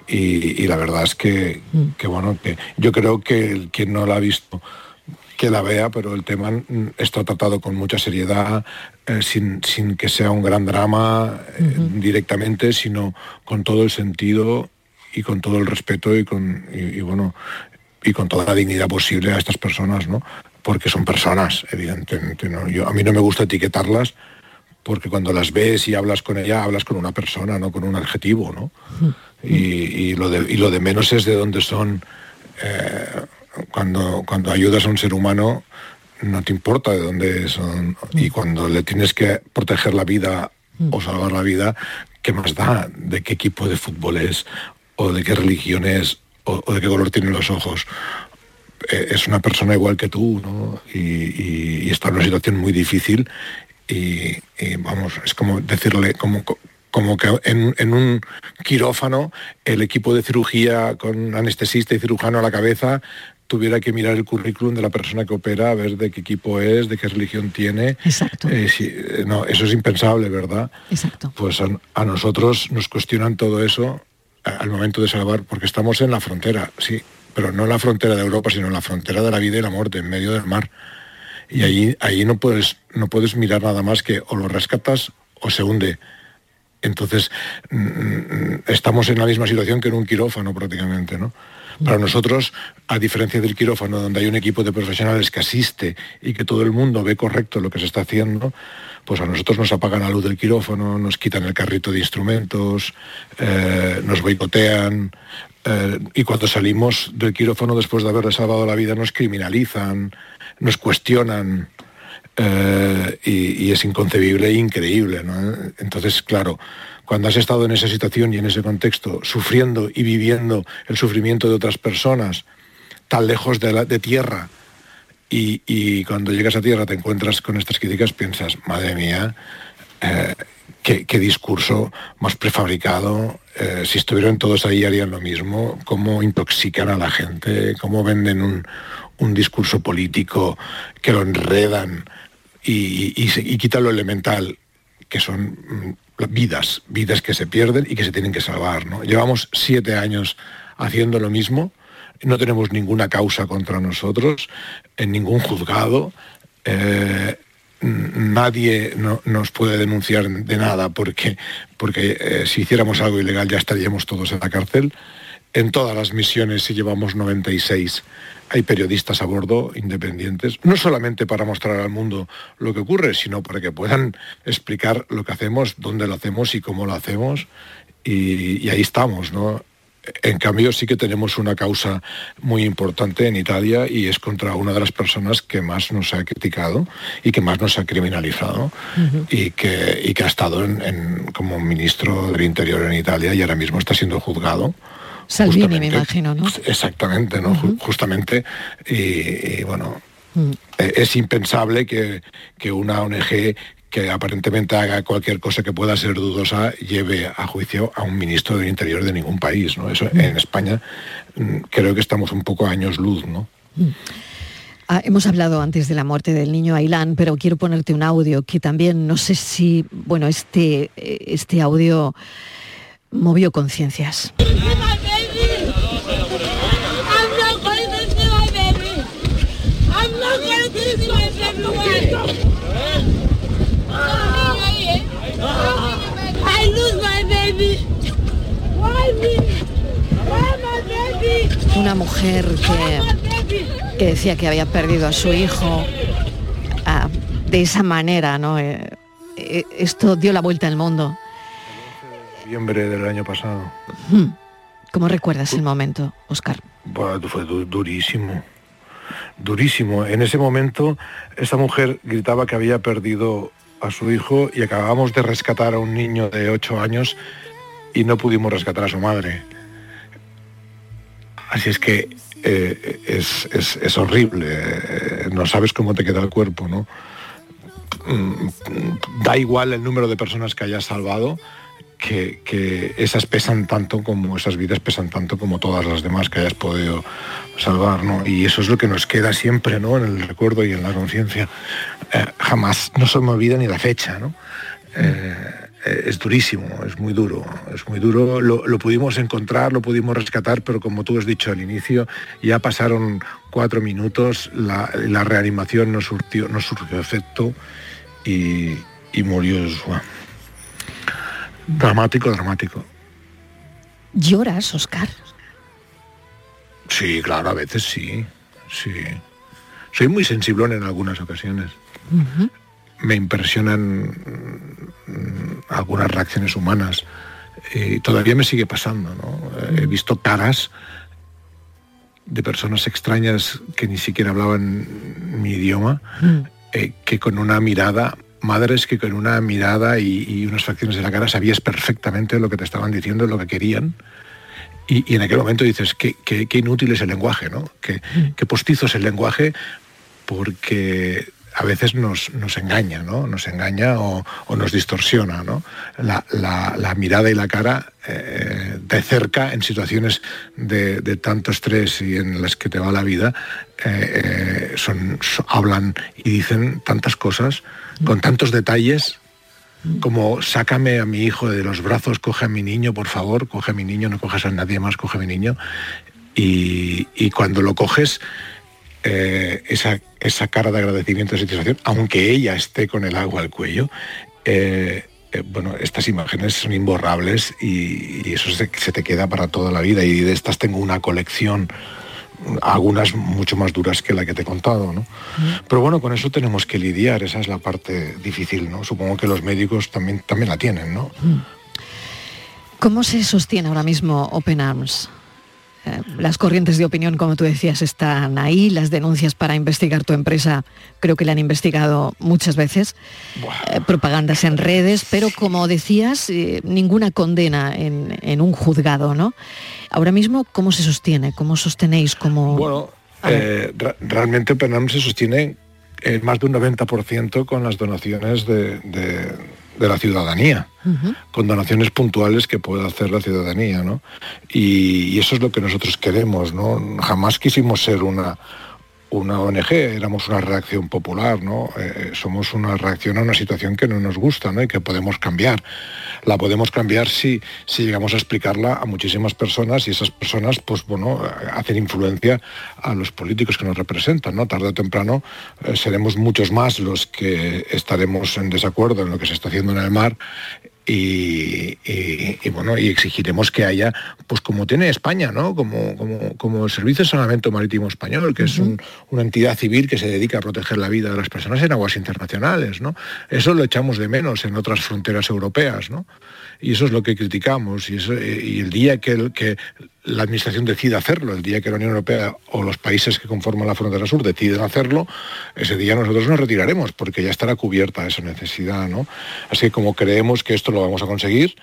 Y, y la verdad es que, que, bueno, que yo creo que el, quien no la ha visto que la vea, pero el tema mm, está tratado con mucha seriedad, eh, sin, sin que sea un gran drama eh, directamente, sino con todo el sentido y con todo el respeto y con y, y, bueno y con toda la dignidad posible a estas personas, ¿no? Porque son personas, evidentemente. ¿no? Yo, a mí no me gusta etiquetarlas porque cuando las ves y hablas con ella, hablas con una persona, no con un adjetivo, ¿no? Y, y lo, de, y lo de menos es de dónde son. eh, cuando, cuando ayudas a un ser humano, no te importa de dónde son. Y cuando le tienes que proteger la vida o salvar la vida, ¿qué más da de qué equipo de fútbol es? ¿O de qué religión es? ¿O, o de qué color tienen los ojos? Eh, es una persona igual que tú, ¿no? Y, y- y está en una situación muy difícil y, y, vamos, es como decirle, como co- como que en, en un quirófano el equipo de cirugía con anestesista y cirujano a la cabeza tuviera que mirar el currículum de la persona que opera, a ver de qué equipo es, de qué religión tiene. Exacto. Eh, si- eh, no, eso es impensable, ¿verdad? Exacto. Pues a, a nosotros nos cuestionan todo eso al momento de salvar, porque estamos en la frontera, sí, pero no en la frontera de Europa, sino en la frontera de la vida y la muerte, en medio del mar. Y ahí, ahí no, puedes, no puedes mirar nada más que o lo rescatas o se hunde. Entonces, mm, mm, estamos en la misma situación que en un quirófano prácticamente, ¿no? Para nosotros, a diferencia del quirófano, donde hay un equipo de profesionales que asiste y que todo el mundo ve correcto lo que se está haciendo, pues a nosotros nos apagan la luz del quirófano, nos quitan el carrito de instrumentos, eh, nos boicotean, eh, y cuando salimos del quirófano después de haberle salvado la vida nos criminalizan, nos cuestionan, eh, y, es inconcebible e increíble. Entonces, claro, cuando has estado en esa situación y en ese contexto, sufriendo y viviendo el sufrimiento de otras personas, tan lejos de, tierra, y, cuando llegas a tierra te encuentras con estas críticas, piensas, madre mía, eh, qué, discurso más prefabricado, eh, si estuvieran todos ahí harían lo mismo, cómo intoxican a la gente, cómo venden un, discurso político que lo enredan y, y, y quitan lo elemental, que son mm, vidas, vidas que se pierden y que se tienen que salvar. ¿no? Llevamos siete años haciendo lo mismo, no tenemos ninguna causa contra nosotros, en ningún juzgado. eh, nadie no- nos puede denunciar de nada porque, porque eh, si hiciéramos algo ilegal ya estaríamos todos en la cárcel. En todas las misiones, si llevamos 96, hay periodistas a bordo independientes, no solamente para mostrar al mundo lo que ocurre, sino para que puedan explicar lo que hacemos, dónde lo hacemos y cómo lo hacemos. Y, y ahí estamos, ¿no? En cambio, sí que tenemos una causa muy importante en Italia y es contra una de las personas que más nos ha criticado y que más nos ha criminalizado y, que, y que ha estado en- en- como ministro del Interior en Italia y ahora mismo está siendo juzgado. Salvini, me imagino, ¿no? Exactamente, ¿no? Ju- Justamente. Y, y, bueno, Mm. eh, es impensable que, que una ONG que aparentemente haga cualquier cosa que pueda ser dudosa lleve a juicio a un ministro del Interior de ningún país, ¿no? Eso en España mm, creo que estamos un poco a años luz, ¿no? Ah, hemos hablado antes de la muerte del niño Ailán, pero quiero ponerte un audio que también no sé si, bueno, este, este audio movió conciencias. Una mujer que, que decía que había perdido a su hijo ah, de esa manera, ¿no? Eh, eh, esto dio la vuelta al mundo. Noviembre del año pasado. Hmm. ¿Cómo recuerdas el momento, Oscar? Buah, fue du- durísimo, durísimo. En ese momento, esta mujer gritaba que había perdido a su hijo y acabábamos de rescatar a un niño de 8 años y no pudimos rescatar a su madre. Así es que eh, es, es- es horrible, eh, no sabes cómo te queda el cuerpo, ¿no? Mm, Da igual el número de personas que hayas salvado, que, que esas pesan tanto como esas vidas pesan tanto como todas las demás que hayas podido salvar, ¿no? Y eso es lo que nos queda siempre, ¿no? En el recuerdo y en la conciencia. Eh, jamás no se me ni la fecha, ¿no? Es durísimo, es muy duro, es muy duro. Lo, lo pudimos encontrar, lo pudimos rescatar, pero como tú has dicho al inicio, ya pasaron cuatro minutos, la, la reanimación no surtió, no surgió efecto y, y murió Josué. Dramático, dramático. ¿Lloras, Oscar? Sí, claro, a veces sí, sí. Soy muy sensiblón en algunas ocasiones. Me impresionan mm, algunas reacciones humanas. Y todavía me sigue pasando, ¿no? Eh, He visto caras de personas extrañas que ni siquiera hablaban mi idioma, eh, que con una mirada, madres que con una mirada y, y unas facciones de la cara sabías perfectamente lo que te estaban diciendo, lo que querían. Y, y en aquel momento dices, qué, qué- qué inútil es el lenguaje, ¿no? Qué, qué postizo es el lenguaje, porque a veces nos, engaña, ¿no? Nos engaña o, nos distorsiona, ¿no? La, mirada y la cara eh, de cerca en situaciones de, tanto estrés y en las que te va la vida, eh, eh, son, so- hablan y dicen tantas cosas con tantos detalles como sácame a mi hijo de los brazos, coge a mi niño, por favor, coge a mi niño, no coges a nadie más, coge a mi niño. Y cuando lo coges, eh, esa, esa cara de agradecimiento, esa satisfacción, aunque ella esté con el agua al cuello, eh, eh, bueno, estas imágenes son imborrables y, y eso se, se te queda para toda la vida. Y de estas tengo una colección, algunas mucho más duras que la que te he contado, ¿no? Pero bueno, con eso tenemos que lidiar, esa es la parte difícil, ¿no? Supongo que los médicos también, también la tienen, ¿no? ¿Cómo se sostiene ahora mismo Open Arms? Eh, las corrientes de opinión, como tú decías, están ahí. Las denuncias para investigar tu empresa creo que la han investigado muchas veces. Eh, propagandas en redes, pero como decías, eh, ninguna condena en, en un juzgado, ¿no? Ahora mismo, ¿cómo se sostiene? ¿Cómo sostenéis? ¿Cómo... Bueno, eh, realmente Penam se sostiene en más de un 90% con las donaciones de, de- de la ciudadanía, con donaciones puntuales que pueda hacer la ciudadanía, ¿no? Y, y eso es lo que nosotros queremos, ¿no? Jamás quisimos ser una una ONG, éramos una reacción popular, ¿no? Eh, somos una reacción a una situación que no nos gusta, ¿no? Y que podemos cambiar. La podemos cambiar si, si llegamos a explicarla a muchísimas personas y esas personas, pues bueno, eh, hacen influencia a los políticos que nos representan, ¿no? Tarde o temprano eh, seremos muchos más los que estaremos en desacuerdo en lo que se está haciendo en el mar y, y- y, bueno y exigiremos que haya pues como tiene España no como como, como el servicio de salvamento marítimo español que es un- una entidad civil que se dedica a proteger la vida de las personas en aguas internacionales no eso lo echamos de menos en otras fronteras europeas no y eso es lo que criticamos y, eso- y el día que, el- que la administración decida hacerlo, el día que la Unión Europea o los países que conforman la frontera sur deciden hacerlo, ese día nosotros nos retiraremos porque ya estará cubierta esa necesidad, ¿no? Así que como creemos que esto lo vamos a conseguir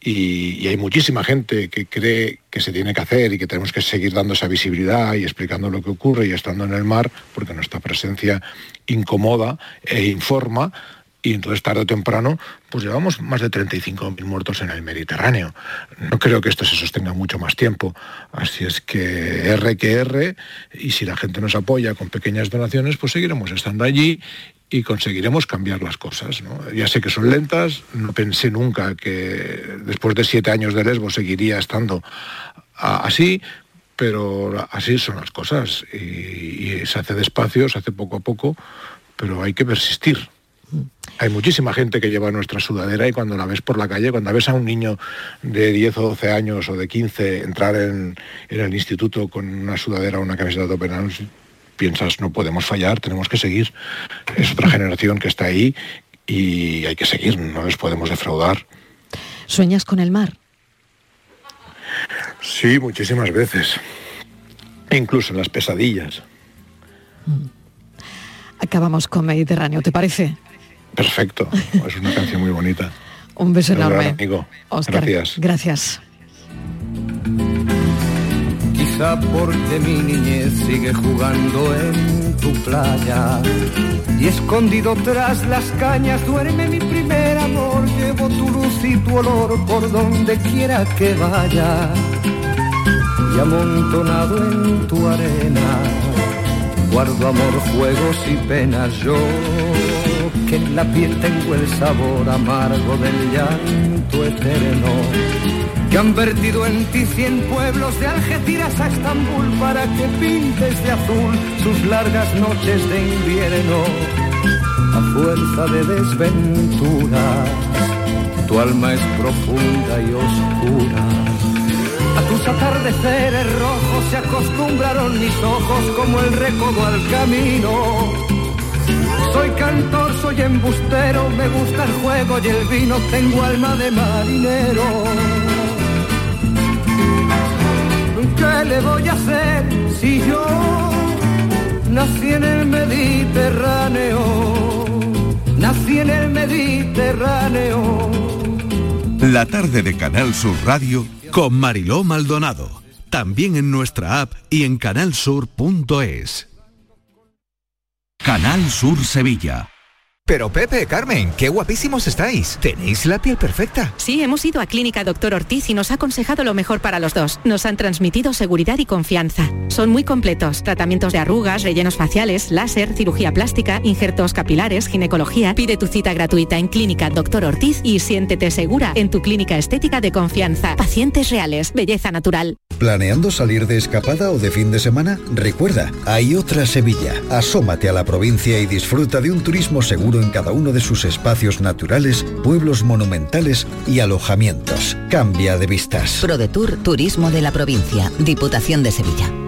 y, y hay muchísima gente que cree que se tiene que hacer y que tenemos que seguir dando esa visibilidad y explicando lo que ocurre y estando en el mar, porque nuestra presencia incomoda e informa, y entonces tarde o temprano pues llevamos más de 35.000 muertos en el Mediterráneo. No creo que esto se sostenga mucho más tiempo. Así es que R que R, y si la gente nos apoya con pequeñas donaciones, pues seguiremos estando allí y conseguiremos cambiar las cosas. Ya sé que son lentas, no pensé nunca que después de siete años de Lesbo seguiría estando así, pero así son las cosas y se hace despacio, se hace poco a poco, pero hay que persistir. Hay muchísima gente que lleva nuestra sudadera y cuando la ves por la calle, cuando ves a un niño de 10 o 12 años o de 15 entrar en, en el instituto con una sudadera o una camiseta de Open Arms, piensas, no podemos fallar, tenemos que seguir. Es otra generación que está ahí y hay que seguir, no les podemos defraudar. ¿Sueñas con el mar? Sí, muchísimas veces. E incluso en las pesadillas. Acabamos con Mediterráneo, ¿te parece? Perfecto. Es una canción muy bonita. Un beso Un enorme. amigo. Gracias. Gracias. Quizá porque mi niñez sigue jugando en tu playa y escondido tras las cañas duerme mi primer amor. Llevo tu luz y tu olor por donde quiera que vaya y amontonado en tu arena guardo amor, juegos y penas. Yo que en la piel tengo el sabor amargo del llanto eterno que han vertido en ti cien pueblos de Algeciras a Estambul para que pintes de azul sus largas noches de invierno. A fuerza de desventuras, tu alma es profunda y oscura. A tus atardeceres rojos se acostumbraron mis ojos como el recodo al camino. Soy cantor, soy embustero, me gusta el juego y el vino, tengo alma de marinero. ¿Qué le voy a hacer si yo nací en el Mediterráneo? Nací en el Mediterráneo. La tarde de Canal Sur Radio con Mariló Maldonado. También en nuestra app y en canalsur.es. Canal Sur Sevilla. Pero Pepe, Carmen, qué guapísimos estáis. Tenéis la piel perfecta. Sí, hemos ido a Clínica Doctor Ortiz y nos ha aconsejado lo mejor para los dos. Nos han transmitido seguridad y confianza. Son muy completos. Tratamientos de arrugas, rellenos faciales, láser, cirugía plástica, injertos capilares, ginecología. Pide tu cita gratuita en Clínica Doctor Ortiz y siéntete segura en tu clínica estética de confianza. Pacientes reales, belleza natural. ¿Planeando salir de escapada o de fin de semana? Recuerda, hay otra Sevilla. Asómate a la provincia y disfruta de un turismo seguro en cada uno de sus espacios naturales, pueblos monumentales y alojamientos. Cambia de vistas. ProDetour Turismo de la Provincia, Diputación de Sevilla.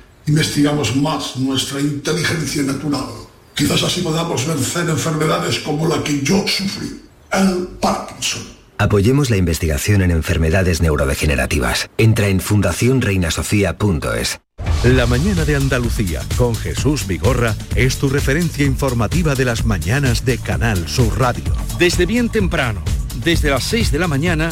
investigamos más nuestra inteligencia natural, quizás así podamos vencer enfermedades como la que yo sufrí, el Parkinson. Apoyemos la investigación en enfermedades neurodegenerativas. Entra en fundacionreinasofía.es. La mañana de Andalucía con Jesús Vigorra es tu referencia informativa de las mañanas de Canal Sur Radio. Desde bien temprano, desde las 6 de la mañana,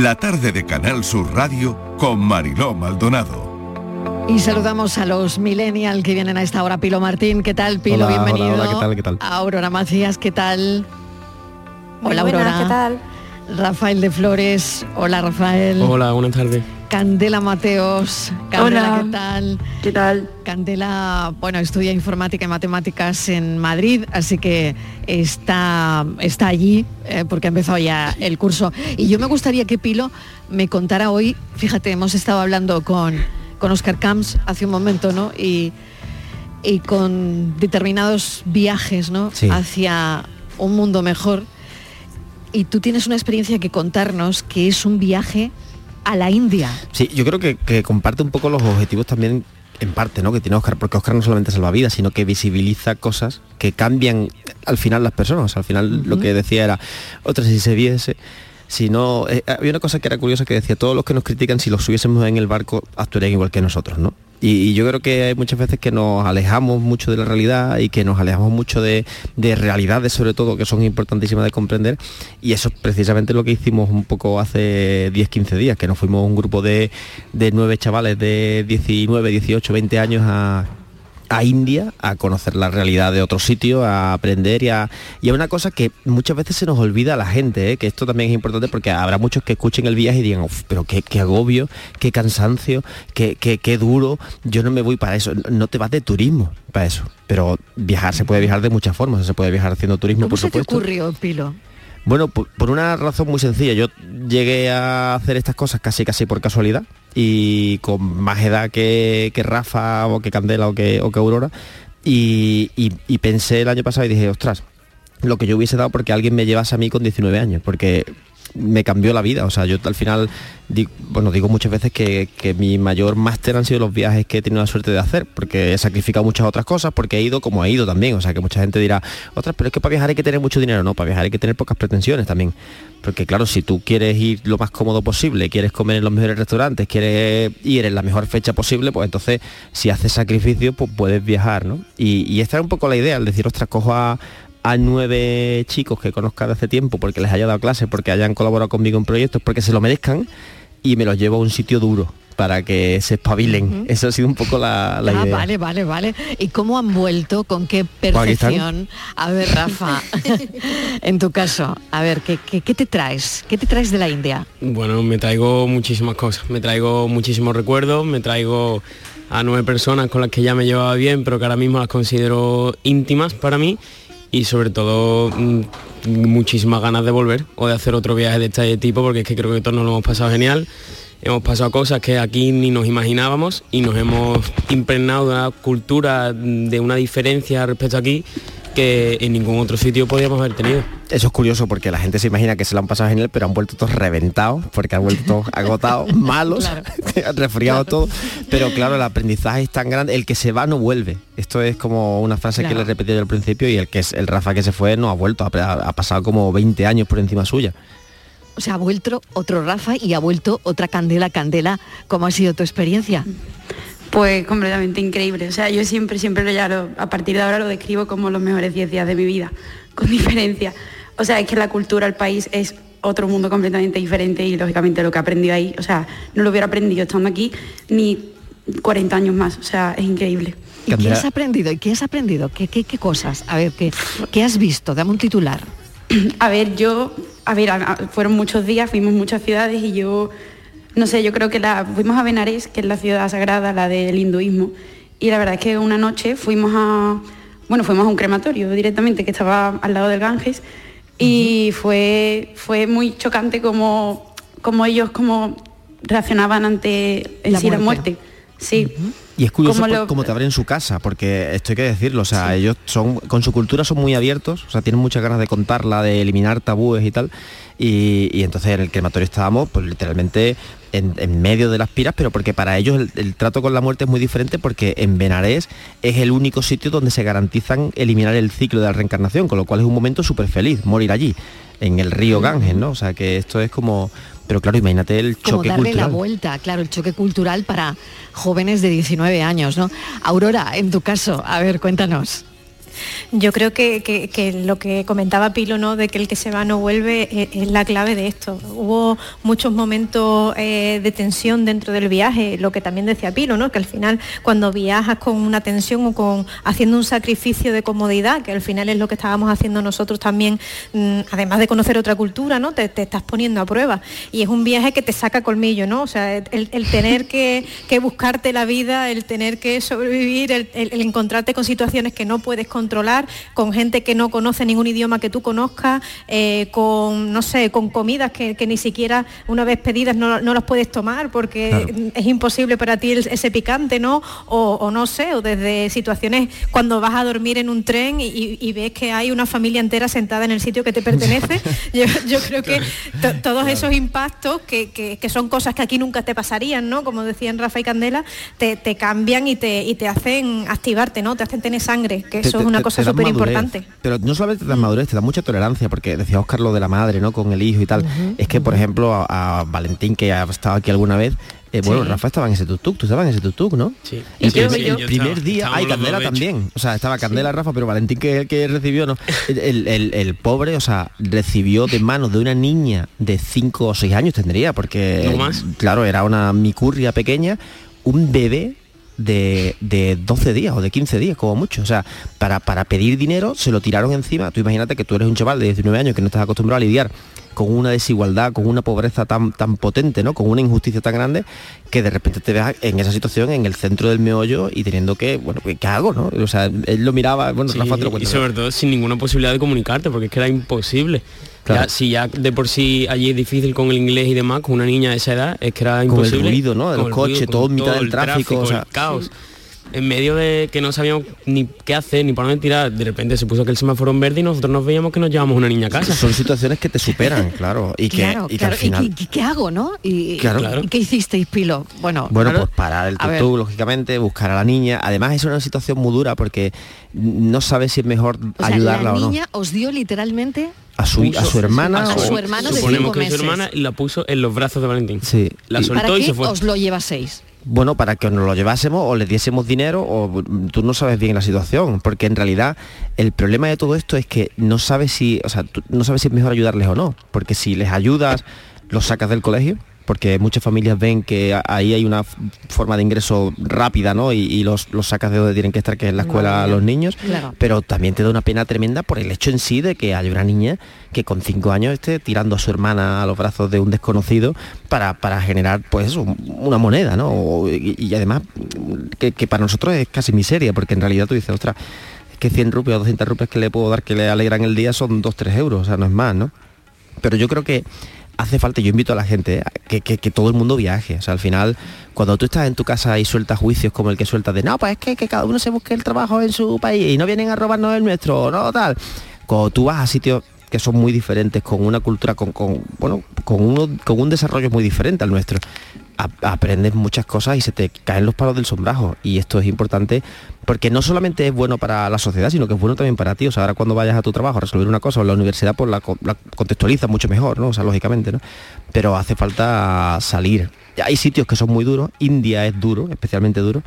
La tarde de Canal Sur Radio con Mariló Maldonado. Y saludamos a los millennial que vienen a esta hora. Pilo Martín, ¿qué tal? Pilo, Hola, bienvenido. hola, ¿qué tal, qué tal? Aurora Macías, ¿qué tal? Muy hola, buenas, Aurora. ¿qué tal? Rafael de Flores, hola Rafael. Hola, buenas tardes. Candela Mateos, Candela, Hola. ¿qué tal? ¿Qué tal? Candela, bueno, estudia informática y matemáticas en Madrid, así que está, está allí eh, porque ha empezado ya el curso. Y yo me gustaría que Pilo me contara hoy, fíjate, hemos estado hablando con, con Oscar Camps hace un momento, ¿no? Y, y con determinados viajes, ¿no? Sí. Hacia un mundo mejor. Y tú tienes una experiencia que contarnos que es un viaje a la India. Sí, yo creo que, que comparte un poco los objetivos también en parte, ¿no? Que tiene Oscar, porque Oscar no solamente salva vidas, sino que visibiliza cosas que cambian al final las personas. Al final lo que decía era, otra si se viese, si no. eh, había una cosa que era curiosa que decía, todos los que nos critican, si los subiésemos en el barco, actuarían igual que nosotros, ¿no? Y, yo creo que hay muchas veces que nos alejamos mucho de la realidad y que nos alejamos mucho de, de realidades sobre todo que son importantísimas de comprender. Y eso es precisamente lo que hicimos un poco hace 10-15 días, que nos fuimos un grupo de, de nueve chavales de 19, 18, 20 años a a India a conocer la realidad de otro sitio, a aprender y a, y a una cosa que muchas veces se nos olvida a la gente, ¿eh? que esto también es importante porque habrá muchos que escuchen el viaje y digan, "Uf, pero qué, qué agobio, qué cansancio, qué, qué, qué duro, yo no me voy para eso, no te vas de turismo para eso, pero viajar se puede viajar de muchas formas, se puede viajar haciendo turismo, ¿Cómo por se te supuesto. ocurrió, Pilo? Bueno, por, por una razón muy sencilla. Yo llegué a hacer estas cosas casi casi por casualidad y con más edad que, que Rafa o que Candela o que, Aurora. Y, y- y pensé el año pasado y dije, ostras, lo que yo hubiese dado porque alguien me llevase a mí con 19 años, porque me cambió la vida. O sea, yo al final, di- bueno, digo muchas veces que, que mi mayor máster han sido los viajes que he tenido la suerte de hacer, porque he sacrificado muchas otras cosas, porque he ido como he ido también. O sea, que mucha gente dirá, ostras, pero es que para viajar hay que tener mucho dinero. No, para viajar hay que tener pocas pretensiones también. Porque claro, si tú quieres ir lo más cómodo posible, quieres comer en los mejores restaurantes, quieres ir en la mejor fecha posible, pues entonces si haces sacrificio, pues puedes viajar, ¿no? Y, y esta es un poco la idea, el decir, ostras, cojo a, a nueve chicos que conozca de hace tiempo porque les haya dado clase, porque hayan colaborado conmigo en proyectos, porque se lo merezcan y me los llevo a un sitio duro para que se espabilen. Eso ha sido un poco la, la ah, idea. vale, vale, vale. ¿Y cómo han vuelto? ¿Con qué percepción? A ver, Rafa, en tu caso, a ver, ¿qué, qué, qué te traes? ¿Qué te traes de la India? Bueno, me traigo muchísimas cosas. Me traigo muchísimos recuerdos, me traigo a nueve personas con las que ya me llevaba bien, pero que ahora mismo las considero íntimas para mí y sobre todo mm, muchísimas ganas de volver o de hacer otro viaje de este tipo porque es que creo que todos nos lo hemos pasado genial. Hemos pasado cosas que aquí ni nos imaginábamos y nos hemos impregnado de una cultura, de una diferencia respecto a aquí que en ningún otro sitio podíamos haber tenido. Eso es curioso porque la gente se imagina que se lo han pasado genial, pero han vuelto todos reventados, porque han vuelto todos agotados, malos, resfriados todos. Pero claro, el aprendizaje es tan grande, el que se va no vuelve. Esto es como una frase que le repetí yo al principio y el que es el Rafa que se fue no ha vuelto, ha, ha pasado como 20 años por encima suya. O sea, ha vuelto otro Rafa y ha vuelto otra Candela. Candela, ¿cómo ha sido tu experiencia? Pues completamente increíble. O sea, yo siempre, siempre lo ya lo- a partir de ahora lo describo como los mejores 10 días de mi vida, con diferencia. O sea, es que la cultura, el país es otro mundo completamente diferente y lógicamente lo que he aprendido ahí, o sea, no lo hubiera aprendido estando aquí ni 40 años más. O sea, es increíble. ¿Y qué has aprendido? ¿Y qué has aprendido? ¿Qué, qué, qué cosas? A ver, ¿qué, ¿qué has visto? Dame un titular. A ver, yo, a ver, fueron muchos días, fuimos muchas ciudades y yo, no sé, yo creo que la, fuimos a Benares, que es la ciudad sagrada, la del hinduismo, y la verdad es que una noche fuimos a, bueno, fuimos a un crematorio directamente que estaba al lado del Ganges y fue, fue muy chocante como, como ellos como reaccionaban ante en La sí la muerte. muerte. Sí. Y es curioso Como lo- te abren su casa, porque esto hay que decirlo, o sea, ellos son, con su cultura son muy abiertos, o sea, tienen muchas ganas de contarla, de eliminar tabúes y tal, y, y entonces en el crematorio estábamos, pues literalmente en, en medio de las piras, pero porque para ellos el, el trato con la muerte es muy diferente, porque en Benarés es el único sitio donde se garantizan eliminar el ciclo de la reencarnación, con lo cual es un momento súper feliz morir allí, en el río Ganges, ¿no? O sea, que esto es como... Pero claro, imagínate el Como choque darle la vuelta, claro, el choque cultural para jóvenes de 19 años, ¿no? Aurora, en tu caso, a ver, cuéntanos. Yo creo que, que- lo que comentaba Pilo, ¿no? De que el que se va no vuelve, eh, es, la clave de esto. Hubo muchos momentos eh, de tensión dentro del viaje, lo que también decía Pilo, ¿no? Que al final cuando viajas con una tensión o con haciendo un sacrificio de comodidad, que al final es lo que estábamos haciendo nosotros también, mm, además de conocer otra cultura, ¿no? Te, estás poniendo a prueba. Y es un viaje que te saca colmillo, ¿no? O sea, el, tener que, que buscarte la vida, el tener que sobrevivir, el, encontrarte con situaciones que no puedes controlar, con gente que no conoce ningún idioma que tú conozcas, eh, con, no sé, con comidas que, que ni siquiera una vez pedidas no, no las puedes tomar porque Claro. es imposible para ti el- ese picante, ¿no? O, o no sé, o desde situaciones cuando vas a dormir en un tren y, y- y ves que hay una familia entera sentada en el sitio que te pertenece. yo, yo creo que to- todos esos impactos, que, que- que son cosas que aquí nunca te pasarían, ¿no? Como decían Rafa y Candela, te, te cambian y te, y te hacen activarte, ¿no? Te hacen tener sangre, que eso te- es una te- cosa súper importante. Pero no solamente te dan madurez, te da mucha tolerancia, porque decía Oscar lo de la madre, ¿no? Con el hijo y tal. es que, por ejemplo, a, a Valentín, que ha estado aquí alguna vez, eh, bueno, Sí. Rafa estaba en ese tuk-tuk, tú estabas en ese tuk-tuk, ¿no? Sí. El, Sí, primer- el yo primer estaba- día, estábamos ay, los dos, Candela también. O sea, estaba Candela, Rafa, pero Valentín que el que recibió, ¿no? El, el- el- el pobre, o sea, recibió de manos de una niña de 5 o 6 años tendría, porque, No más. claro, era una micurria pequeña, un bebé de, de 12 días o de 15 días, como mucho. O sea, para, para pedir dinero se lo tiraron encima. Tú imagínate que tú eres un chaval de 19 años que no estás acostumbrado a lidiar con una desigualdad, con una pobreza tan, tan potente, ¿no? Con una injusticia tan grande, que de repente te veas en esa situación, en el centro del meollo y teniendo que, bueno, ¿qué, hago, no? O sea, él lo miraba, bueno, Sí, Rafa te lo y cuenta. sobre todo sin ninguna posibilidad de comunicarte, porque es que era imposible. Claro. Ya, si ya de por sí allí es difícil con el inglés y demás, con una niña de esa edad, es que era Con el imposible. ruido, ¿no? De los coches, todo en mitad del el tráfico, o sea, el caos. En medio de que no sabíamos ni qué hacer, ni por dónde tirar, de repente se puso que el semáforo en verde y nosotros nos veíamos que nos llevamos una niña a casa. Son situaciones que te superan, claro. Y que, claro, y que claro. al final... ¿Y qué, qué hago, no? ¿Y, Claro. y- Claro. ¿y qué hicisteis, Pilo? Bueno, Bueno, claro, pues parar el tutú, lógicamente, buscar a la niña. Además es una situación muy dura porque no sabes si es mejor O sea, ayudarla la o no. niña os dio literalmente A su, a su hermana. a o- su hermano de Suponemos cinco que meses. su hermana y la puso en los brazos de Valentín. Sí. La soltó ¿Para y qué se fue. os lo llevaseis? Bueno, para que nos lo llevásemos o le diésemos dinero o mm, tú no sabes bien la situación, porque en realidad el problema de todo esto es que no sabes si, o sea, no sabes si es mejor ayudarles o no, porque si les ayudas, los sacas del colegio, porque muchas familias ven que a- ahí hay una forma de ingreso rápida, ¿no? Y, y los, los sacas de donde tienen que estar, que es en la escuela Madre los niños, Claro. pero también te da una pena tremenda por el hecho en sí de que hay una niña que con cinco años esté tirando a su hermana a los brazos de un desconocido para, para generar pues una moneda, ¿no? O- y, y además que, que para nosotros es casi miseria, porque en realidad tú dices, ostras, es que 100 rupias o 200 rupias que le puedo dar que le alegran el día son 2-3 euros, o sea, no es más, ¿no? Pero yo creo que hace falta, yo invito a la gente ¿eh? que, que- todo el mundo viaje. O sea, al final, cuando tú estás en tu casa y sueltas juicios como el que sueltas de no, pues es que, que cada uno se busque el trabajo en su país y no vienen a robarnos el nuestro, no tal. Cuando tú vas a sitios que son muy diferentes, con una cultura, con, con, bueno, con, uno, con un desarrollo muy diferente al nuestro, aprendes muchas cosas y se te caen los palos del sombrajo. Y esto es importante porque no solamente es bueno para la sociedad, sino que es bueno también para ti. O sea, ahora cuando vayas a tu trabajo a resolver una cosa o la universidad, pues la, la mucho mejor, ¿no? O sea, lógicamente, ¿no? Pero hace falta salir. Hay sitios que son muy duros, India es duro, especialmente duro,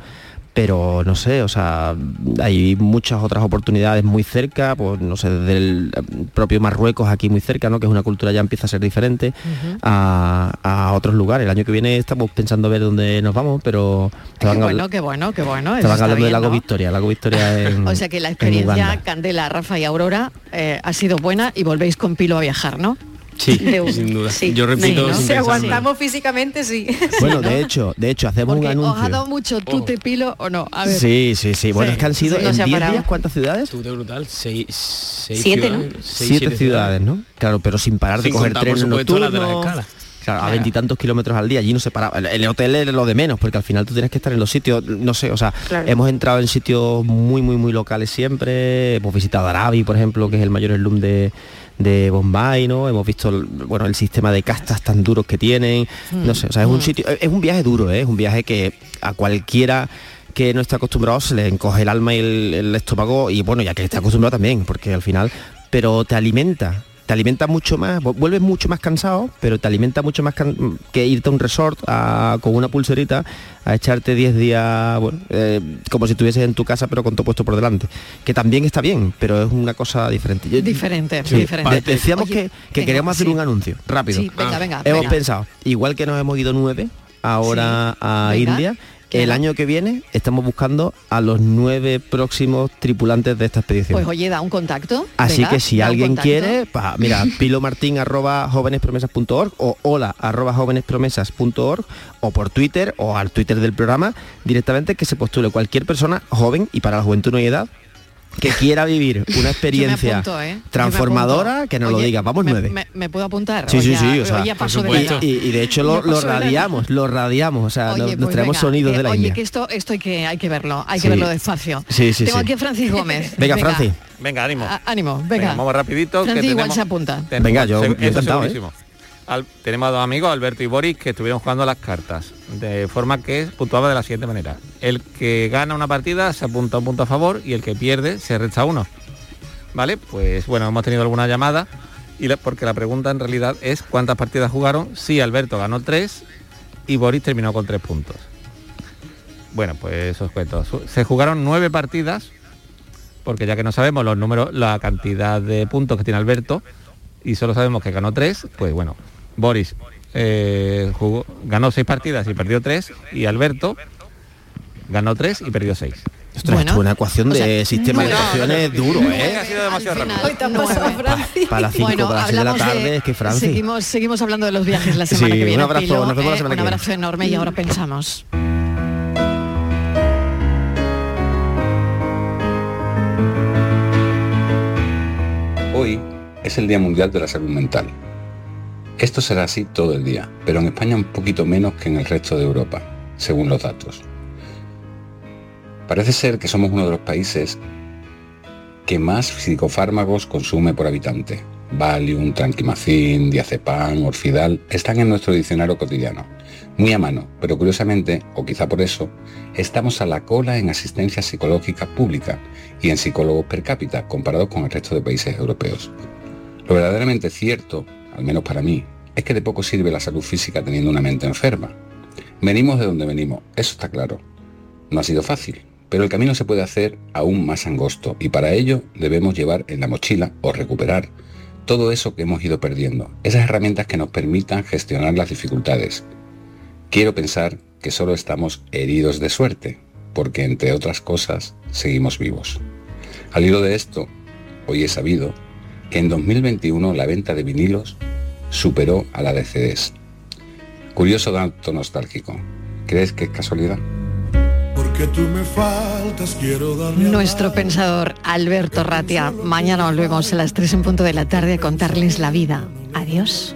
pero no sé, o sea, hay muchas otras oportunidades muy cerca, pues no sé, desde el eh, propio Marruecos aquí muy cerca, ¿no? Que es una cultura ya empieza a ser diferente a, a otros lugares. El año que viene estamos pensando ver dónde nos vamos, pero Qué van, bueno, qué bueno, qué bueno. está hablando bien, del lago ¿no? Victoria, lago Victoria en O sea que la en experiencia. Candela, Rafa y Aurora eh, ha sido buena y volvéis con Pilo a viajar, ¿no? Sí, De- sin duda. sí. Yo repito, Sí, ¿no? Si aguantamos físicamente, sí. Bueno, de hecho, de hecho, hacemos Porque un os ha dado anuncio. mucho tute Pilo o no. A ver. Sí, sí, sí. Bueno, Sí. es que han sido No en se ha 10 parado. días, ¿cuántas ciudades? Tute brutal, seis, seis Siete, ¿no? ciudades, seis, siete, ciudades, ¿no? Claro, pero sin parar de coger trenes nocturnos. Claro, a veintitantos kilómetros al día, allí no se paraba. El, el hotel es lo de menos, porque al final tú tienes que estar en los sitios, no sé, o sea, Claro. hemos entrado en sitios muy, muy, muy locales siempre. Hemos visitado Arabi, por ejemplo, que es el mayor slum de, de Bombay, ¿no? Hemos visto el- bueno, el sistema de castas tan duros que tienen. No sé, o sea, es un sitio, es un viaje duro, ¿eh? es un viaje que a cualquiera que no está acostumbrado se le encoge el alma y el, el estómago y bueno, ya que está acostumbrado también, porque al final, pero te alimenta, te alimenta mucho más, vu- vuelves mucho más cansado, pero te alimenta mucho más que irte a un resort a- con una pulserita a echarte 10 días, bueno, eh, como si estuvieses en tu casa pero con todo puesto por delante, que también está bien, pero es una cosa diferente. Yo- Diferente, Sí, diferente. de- decíamos Oye, que, que venga, queríamos hacer sí. un anuncio, rápido. Sí, venga, venga, Hemos pensado, igual que nos hemos ido nueve ahora a India, el año que viene estamos buscando a los nueve próximos tripulantes de esta expedición. Pues oye, da un contacto. Así venga, que si alguien quiere, pa- mira, pilomartin arroba jovenespromesas.org o hola arroba jovenespromesas.org o por Twitter o al Twitter del programa directamente que se postule cualquier persona joven y para la juventud no hay edad que quiera vivir una experiencia apunto, ¿eh? Transformadora que nos lo diga. Vamos me- nueve. Me, me puedo apuntar? Sí, sí, sí, o sea, y, y de hecho lo, radiamos, lo radiamos, o sea, Oye, nos, pues nos traemos venga, sonidos eh, de la Oye, India. que esto, esto hay que hay que verlo, hay Sí. que verlo despacio. Sí, sí, Tengo sí. aquí a Francis Gómez. Venga, Francis. Venga, ánimo. a- ánimo, venga. Venga, vamos rapidito. Francis que igual se apunta. tenemos- Venga, yo- yo. Tenemos a dos amigos, Alberto y Boris, que estuvieron jugando las cartas, de forma que puntuaba de la siguiente manera. El que gana una partida se apunta un punto a favor y el que pierde se resta uno. ¿Vale? Pues bueno, hemos tenido alguna llamada y la- porque la pregunta en realidad es cuántas partidas jugaron. Sí, Alberto ganó tres y Boris terminó con tres puntos. Bueno, pues os cuento. Se jugaron nueve partidas, porque ya que no sabemos los números, la cantidad de puntos que tiene Alberto, y solo sabemos que ganó tres, pues bueno, Boris eh, jugó, ganó seis partidas y perdió tres, y Alberto ganó tres y perdió seis. Ostras, esto es una ecuación de sistema de ecuaciones duro, ¿eh? Ha sido demasiado rápido. Hoy. Para las 5, Bueno, para las 6 de la tarde, de- es que Francis. Seguimos, seguimos hablando de los viajes la semana Sí, que viene. un abrazo, Pilo, nos vemos la semana un que viene. abrazo enorme y ahora pensamos. Es el Día Mundial de la Salud Mental. Esto será así todo el día, pero en España un poquito menos que en el resto de Europa, según los datos. Parece ser que somos uno de los países que más psicofármacos consume por habitante. Valium, Tranquimacin, Diazepam, Orfidal están en nuestro diccionario cotidiano, muy a mano, pero curiosamente, o quizá por eso, estamos a la cola en asistencia psicológica pública y en psicólogos per cápita comparados con el resto de países europeos. Lo verdaderamente cierto, al menos para mí, es que de poco sirve la salud física teniendo una mente enferma. Venimos de donde venimos, eso está claro. No ha sido fácil, pero el camino se puede hacer aún más angosto y para ello debemos llevar en la mochila o recuperar todo eso que hemos ido perdiendo, esas herramientas que nos permitan gestionar las dificultades. Quiero pensar que solo estamos heridos de suerte, porque entre otras cosas seguimos vivos. Al hilo de esto, hoy he sabido que en 2021 la venta de vinilos superó a la de CDs. Curioso dato nostálgico. ¿Crees que es casualidad? Porque tú me faltas, quiero darle Nuestro pensador Alberto Ratia. Mañana volvemos a las 3 en punto de la tarde a contarles la vida. Adiós.